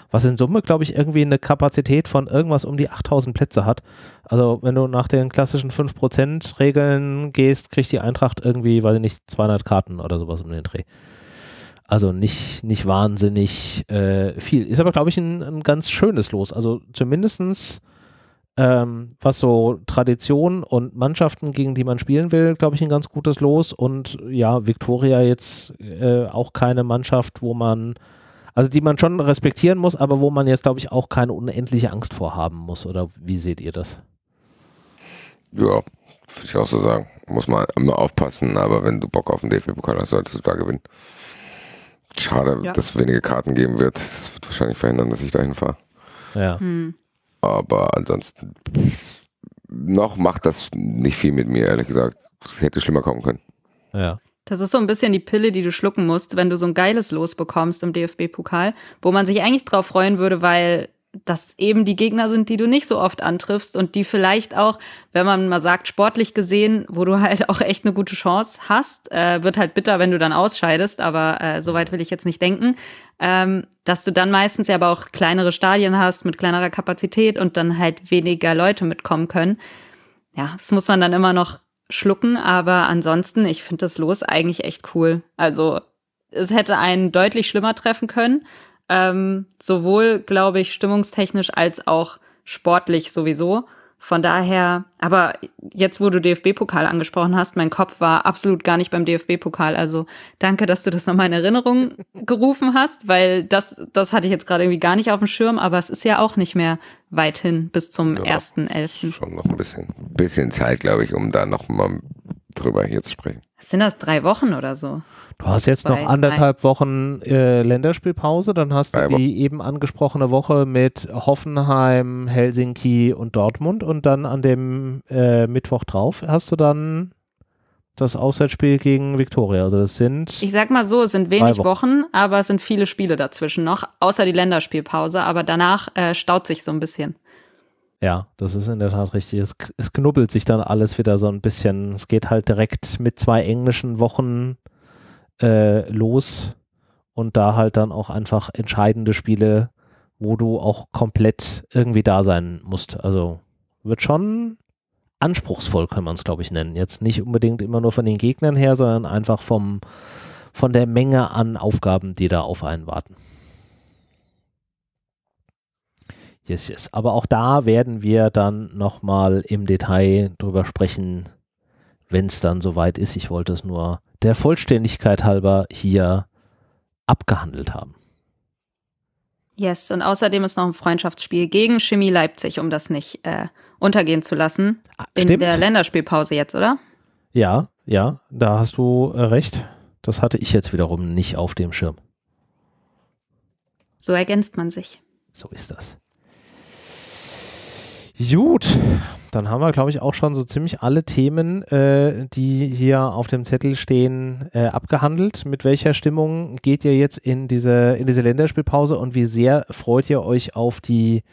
was in Summe, glaube ich, irgendwie eine Kapazität von irgendwas um die 8000 Plätze hat. Also wenn du nach den klassischen 5%-Regeln gehst, kriegt die Eintracht irgendwie, weiß ich nicht, 200 Karten oder sowas um den Dreh. Also nicht, nicht wahnsinnig äh, viel. Ist aber, glaube ich, ein, ein ganz schönes Los. Also zumindestens ähm, was so Tradition und Mannschaften, gegen die man spielen will, glaube ich, ein ganz gutes Los. Und ja, Victoria jetzt äh, auch keine Mannschaft, wo man, also die man schon respektieren muss, aber wo man jetzt, glaube ich, auch keine unendliche Angst vorhaben muss. Oder wie seht ihr das? Ja, würde ich auch so sagen. Muss man immer aufpassen, aber wenn du Bock auf den DFB-Pokal hast, solltest du da gewinnen. Schade, ja. dass es wenige Karten geben wird. Das wird wahrscheinlich verhindern, dass ich dahin fahre. Ja. Hm. Aber ansonsten noch macht das nicht viel mit mir, ehrlich gesagt. Es hätte schlimmer kommen können. Ja. Das ist so ein bisschen die Pille, die du schlucken musst, wenn du so ein geiles Los bekommst im DFB-Pokal, wo man sich eigentlich drauf freuen würde, weil das eben die Gegner sind, die du nicht so oft antriffst und die vielleicht auch, wenn man mal sagt, sportlich gesehen, wo du halt auch echt eine gute Chance hast, äh, wird halt bitter, wenn du dann ausscheidest, aber äh, so weit will ich jetzt nicht denken, ähm, dass du dann meistens ja aber auch kleinere Stadien hast mit kleinerer Kapazität und dann halt weniger Leute mitkommen können. Ja, das muss man dann immer noch schlucken, aber ansonsten, ich finde das Los eigentlich echt cool. Also es hätte einen deutlich schlimmer treffen können. Ähm, sowohl, glaube ich, stimmungstechnisch als auch sportlich sowieso. Von daher, aber jetzt, wo du DFB-Pokal angesprochen hast, mein Kopf war absolut gar nicht beim DFB-Pokal. Also danke, dass du das nochmal in Erinnerung gerufen hast, weil das, das hatte ich jetzt gerade irgendwie gar nicht auf dem Schirm, aber es ist ja auch nicht mehr weit hin bis zum ja, 1.11. Schon noch ein bisschen, bisschen Zeit, glaube ich, um da nochmal drüber zu sprechen. Sind das drei Wochen oder so? Du hast jetzt noch anderthalb Wochen äh, Länderspielpause, dann hast du die eben angesprochene Woche mit Hoffenheim, Helsinki und Dortmund und dann an dem äh, Mittwoch drauf hast du dann das Auswärtsspiel gegen Viktoria. Also das sind. Ich sag mal so, es sind wenig Wochen. Wochen. aber es sind viele Spiele dazwischen noch, außer die Länderspielpause, aber danach äh, staut sich so ein bisschen. Ja, das ist in der Tat richtig. Es, es knubbelt sich dann alles wieder so ein bisschen. Es geht halt direkt mit zwei englischen Wochen äh, los und da halt dann auch einfach entscheidende Spiele, wo du auch komplett irgendwie da sein musst. Also wird schon anspruchsvoll, kann man es, glaube ich, nennen. Jetzt nicht unbedingt immer nur von den Gegnern her, sondern einfach vom, von der Menge an Aufgaben, die da auf einen warten. Yes, yes. Aber auch da werden wir dann nochmal im Detail drüber sprechen, wenn es dann soweit ist. Ich wollte es nur der Vollständigkeit halber hier abgehandelt haben. Yes, und außerdem ist noch ein Freundschaftsspiel gegen Chemie Leipzig, um das nicht äh, untergehen zu lassen. Ah, in Stimmt. der Länderspielpause jetzt, oder? Ja, ja, da hast du äh, recht. Das hatte ich jetzt wiederum nicht auf dem Schirm. So ergänzt man sich. So ist das. Gut, dann haben wir, glaube ich, auch schon so ziemlich alle Themen, äh, die hier auf dem Zettel stehen, äh, abgehandelt. Mit welcher Stimmung geht ihr jetzt in diese, in diese Länderspielpause und wie sehr freut ihr euch auf die,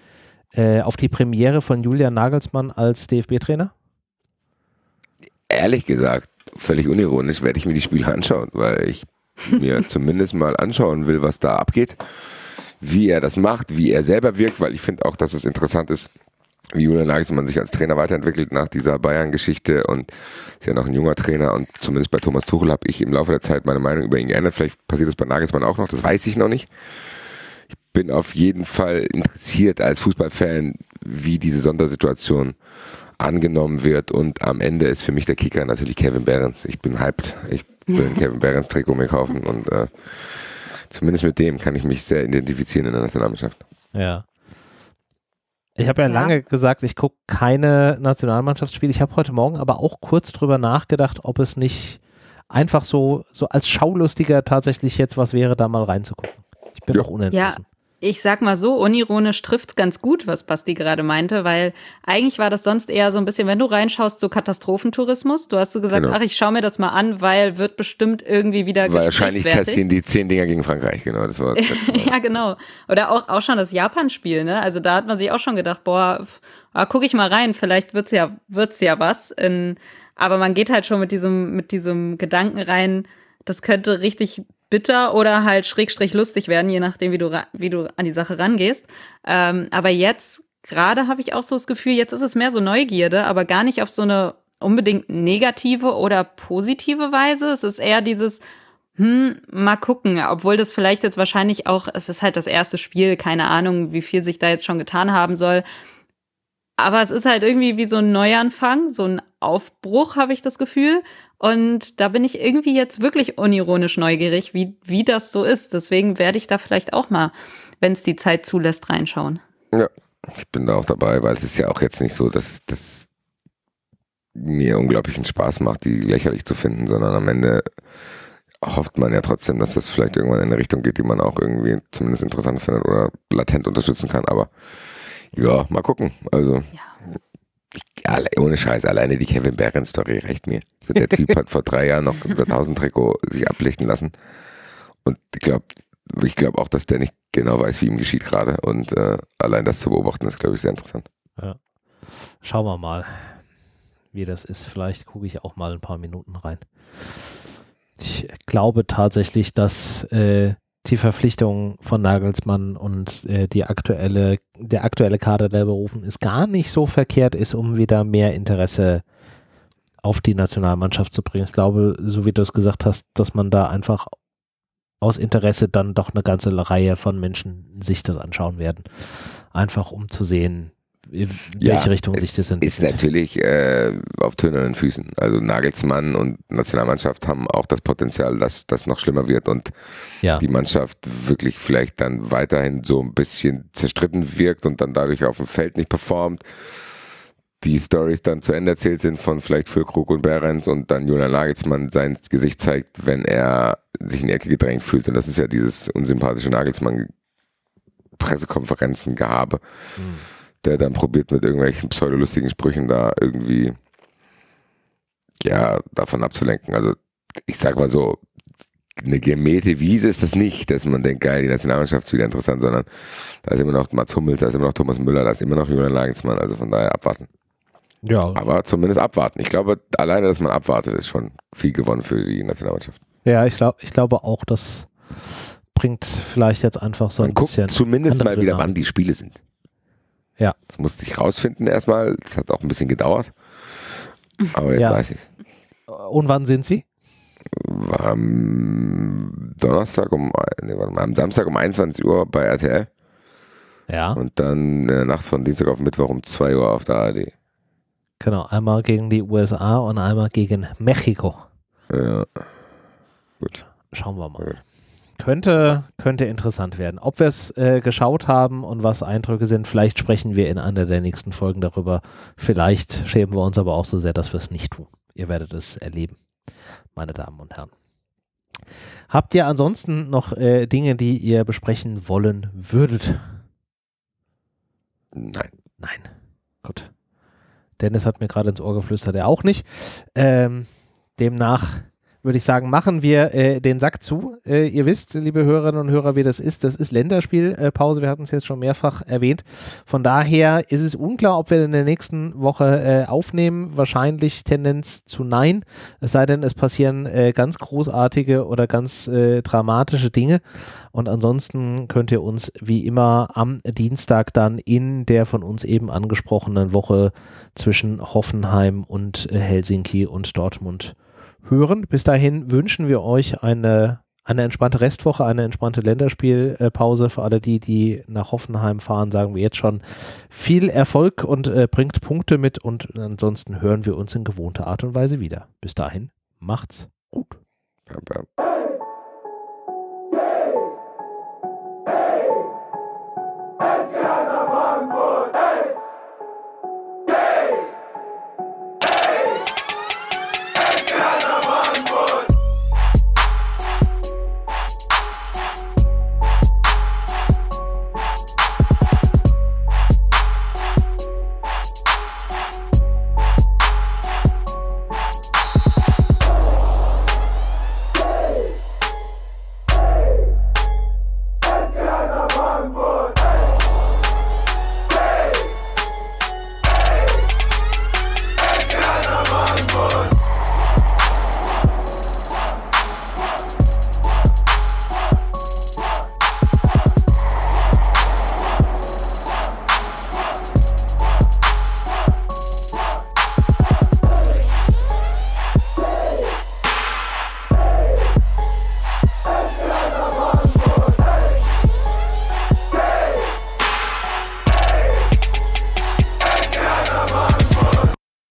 äh, auf die Premiere von Julian Nagelsmann als DFB-Trainer? Ehrlich gesagt, völlig unironisch werde ich mir die Spiele anschauen, weil ich mir zumindest mal anschauen will, was da abgeht, wie er das macht, wie er selber wirkt, weil ich finde auch, dass es interessant ist, wie Julian Nagelsmann sich als Trainer weiterentwickelt nach dieser Bayern-Geschichte und ist ja noch ein junger Trainer und zumindest bei Thomas Tuchel habe ich im Laufe der Zeit meine Meinung über ihn geändert. Vielleicht passiert das bei Nagelsmann auch noch, das weiß ich noch nicht. Ich bin auf jeden Fall interessiert als Fußballfan, wie diese Sondersituation angenommen wird und am Ende ist für mich der Kicker natürlich Kevin Behrens. Ich bin hyped. Ich will ein Kevin Behrens Trikot mir kaufen und äh, zumindest mit dem kann ich mich sehr identifizieren in der Nationalmannschaft. Ja. Ich habe ja, ja, lange gesagt, ich gucke keine Nationalmannschaftsspiele. Ich habe heute Morgen aber auch kurz drüber nachgedacht, ob es nicht einfach so, so als Schaulustiger tatsächlich jetzt was wäre, da mal reinzugucken. Ich bin ja. auch unentschlossen. Ich sag mal so, unironisch trifft's ganz gut, was Basti gerade meinte, weil eigentlich war das sonst eher so ein bisschen, wenn du reinschaust, so Katastrophentourismus. Du hast so gesagt, genau. ach, ich schau mir das mal an, weil wird bestimmt irgendwie wieder Wahrscheinlich kassieren die zehn Dinger gegen Frankreich, genau. Das war, ja, genau. Oder auch, auch schon das Japan-Spiel, ne? Also da hat man sich auch schon gedacht, boah, ah, guck ich mal rein, vielleicht wird's ja, wird's ja was. In, aber man geht halt schon mit diesem, mit diesem Gedanken rein, das könnte richtig bitter oder halt schrägstrich lustig werden, je nachdem, wie du, wie du an die Sache rangehst. Ähm, aber jetzt, gerade habe ich auch so das Gefühl, jetzt ist es mehr so Neugierde, aber gar nicht auf so eine unbedingt negative oder positive Weise. Es ist eher dieses, hm, mal gucken, obwohl das vielleicht jetzt wahrscheinlich auch, es ist halt das erste Spiel, keine Ahnung, wie viel sich da jetzt schon getan haben soll. Aber es ist halt irgendwie wie so ein Neuanfang, so ein Aufbruch, habe ich das Gefühl. Und da bin ich irgendwie jetzt wirklich unironisch neugierig, wie, wie das so ist. Deswegen werde ich da vielleicht auch mal, wenn es die Zeit zulässt, reinschauen. Ja, ich bin da auch dabei, weil es ist ja auch jetzt nicht so, dass das mir unglaublichen Spaß macht, die lächerlich zu finden, sondern am Ende hofft man ja trotzdem, dass das vielleicht irgendwann in eine Richtung geht, die man auch irgendwie zumindest interessant findet oder latent unterstützen kann. Aber ja, mal gucken. Also ja ohne Scheiß, alleine die Kevin Barron Story reicht mir. So, der Typ hat vor drei Jahren noch unser 1000 Trikot sich ablichten lassen. Und ich glaube, ich glaube auch, dass der nicht genau weiß, wie ihm geschieht gerade. Und äh, allein das zu beobachten, ist, glaube ich, sehr interessant. Ja. Schauen wir mal, wie das ist. Vielleicht gucke ich auch mal ein paar Minuten rein. Ich glaube tatsächlich, dass äh, die Verpflichtung von Nagelsmann und äh, die aktuelle, der aktuelle Kader, der berufen ist, gar nicht so verkehrt ist, um wieder mehr Interesse auf die Nationalmannschaft zu bringen. Ich glaube, so wie du es gesagt hast, dass man da einfach aus Interesse dann doch eine ganze Reihe von Menschen sich das anschauen werden. Einfach um zu sehen, in ja, welche Richtung sich das entwickelt. Ist natürlich äh, auf tönernen Füßen. Also Nagelsmann und Nationalmannschaft haben auch das Potenzial, dass das noch schlimmer wird und ja. die Mannschaft wirklich vielleicht dann weiterhin so ein bisschen zerstritten wirkt und dann dadurch auf dem Feld nicht performt. Die Stories dann zu Ende erzählt sind von vielleicht Füllkrug und Behrens und dann Julian Nagelsmann sein Gesicht zeigt, wenn er sich in die Ecke gedrängt fühlt. Und das ist ja dieses unsympathische Nagelsmann Pressekonferenzen gehabe. Mhm der dann probiert mit irgendwelchen pseudolustigen Sprüchen da irgendwie ja davon abzulenken. Also ich sag mal so, eine gemähte Wiese ist das nicht, dass man denkt, geil, die Nationalmannschaft ist wieder interessant, sondern da ist immer noch Mats Hummels, da ist immer noch Thomas Müller, da ist immer noch Julian Lagensmann, also von daher abwarten. Ja. Aber zumindest abwarten. Ich glaube, alleine, dass man abwartet, ist schon viel gewonnen für die Nationalmannschaft. Ja, ich glaube, ich glaube auch, das bringt vielleicht jetzt einfach so man ein bisschen. Zumindest mal wieder, wann die Spiele sind. Ja. Das musste ich rausfinden erstmal. Das hat auch ein bisschen gedauert. Aber jetzt ja. weiß ich. Und wann sind sie? Am Donnerstag um, nee, warte mal, am Samstag um 21 Uhr bei RTL. Ja. Und dann in der Nacht von Dienstag auf Mittwoch um 2 Uhr auf der ARD. Genau, einmal gegen die USA und einmal gegen Mexiko. Ja. Gut. Schauen wir mal. Könnte, könnte interessant werden. Ob wir es äh, geschaut haben und was Eindrücke sind, vielleicht sprechen wir in einer der nächsten Folgen darüber. Vielleicht schämen wir uns aber auch so sehr, dass wir es nicht tun. Ihr werdet es erleben, meine Damen und Herren. Habt ihr ansonsten noch äh, Dinge, die ihr besprechen wollen würdet? Nein. Nein. Gut. Dennis hat mir gerade ins Ohr geflüstert, er auch nicht. Ähm, demnach würde ich sagen, machen wir äh, den Sack zu. Äh, ihr wisst, liebe Hörerinnen und Hörer, wie das ist. Das ist Länderspielpause. wir hatten es jetzt schon mehrfach erwähnt. Von daher ist es unklar, ob wir in der nächsten Woche äh, aufnehmen. Wahrscheinlich Tendenz zu Nein. Es sei denn, es passieren äh, ganz großartige oder ganz äh, dramatische Dinge. Und ansonsten könnt ihr uns wie immer am Dienstag dann in der von uns eben angesprochenen Woche zwischen Hoffenheim und äh, Helsinki und Dortmund hören. Bis dahin wünschen wir euch eine, eine entspannte Restwoche, eine entspannte Länderspielpause für alle die, die nach Hoffenheim fahren, sagen wir jetzt schon viel Erfolg und äh, bringt Punkte mit und ansonsten hören wir uns in gewohnter Art und Weise wieder. Bis dahin, macht's gut. Bam, bam.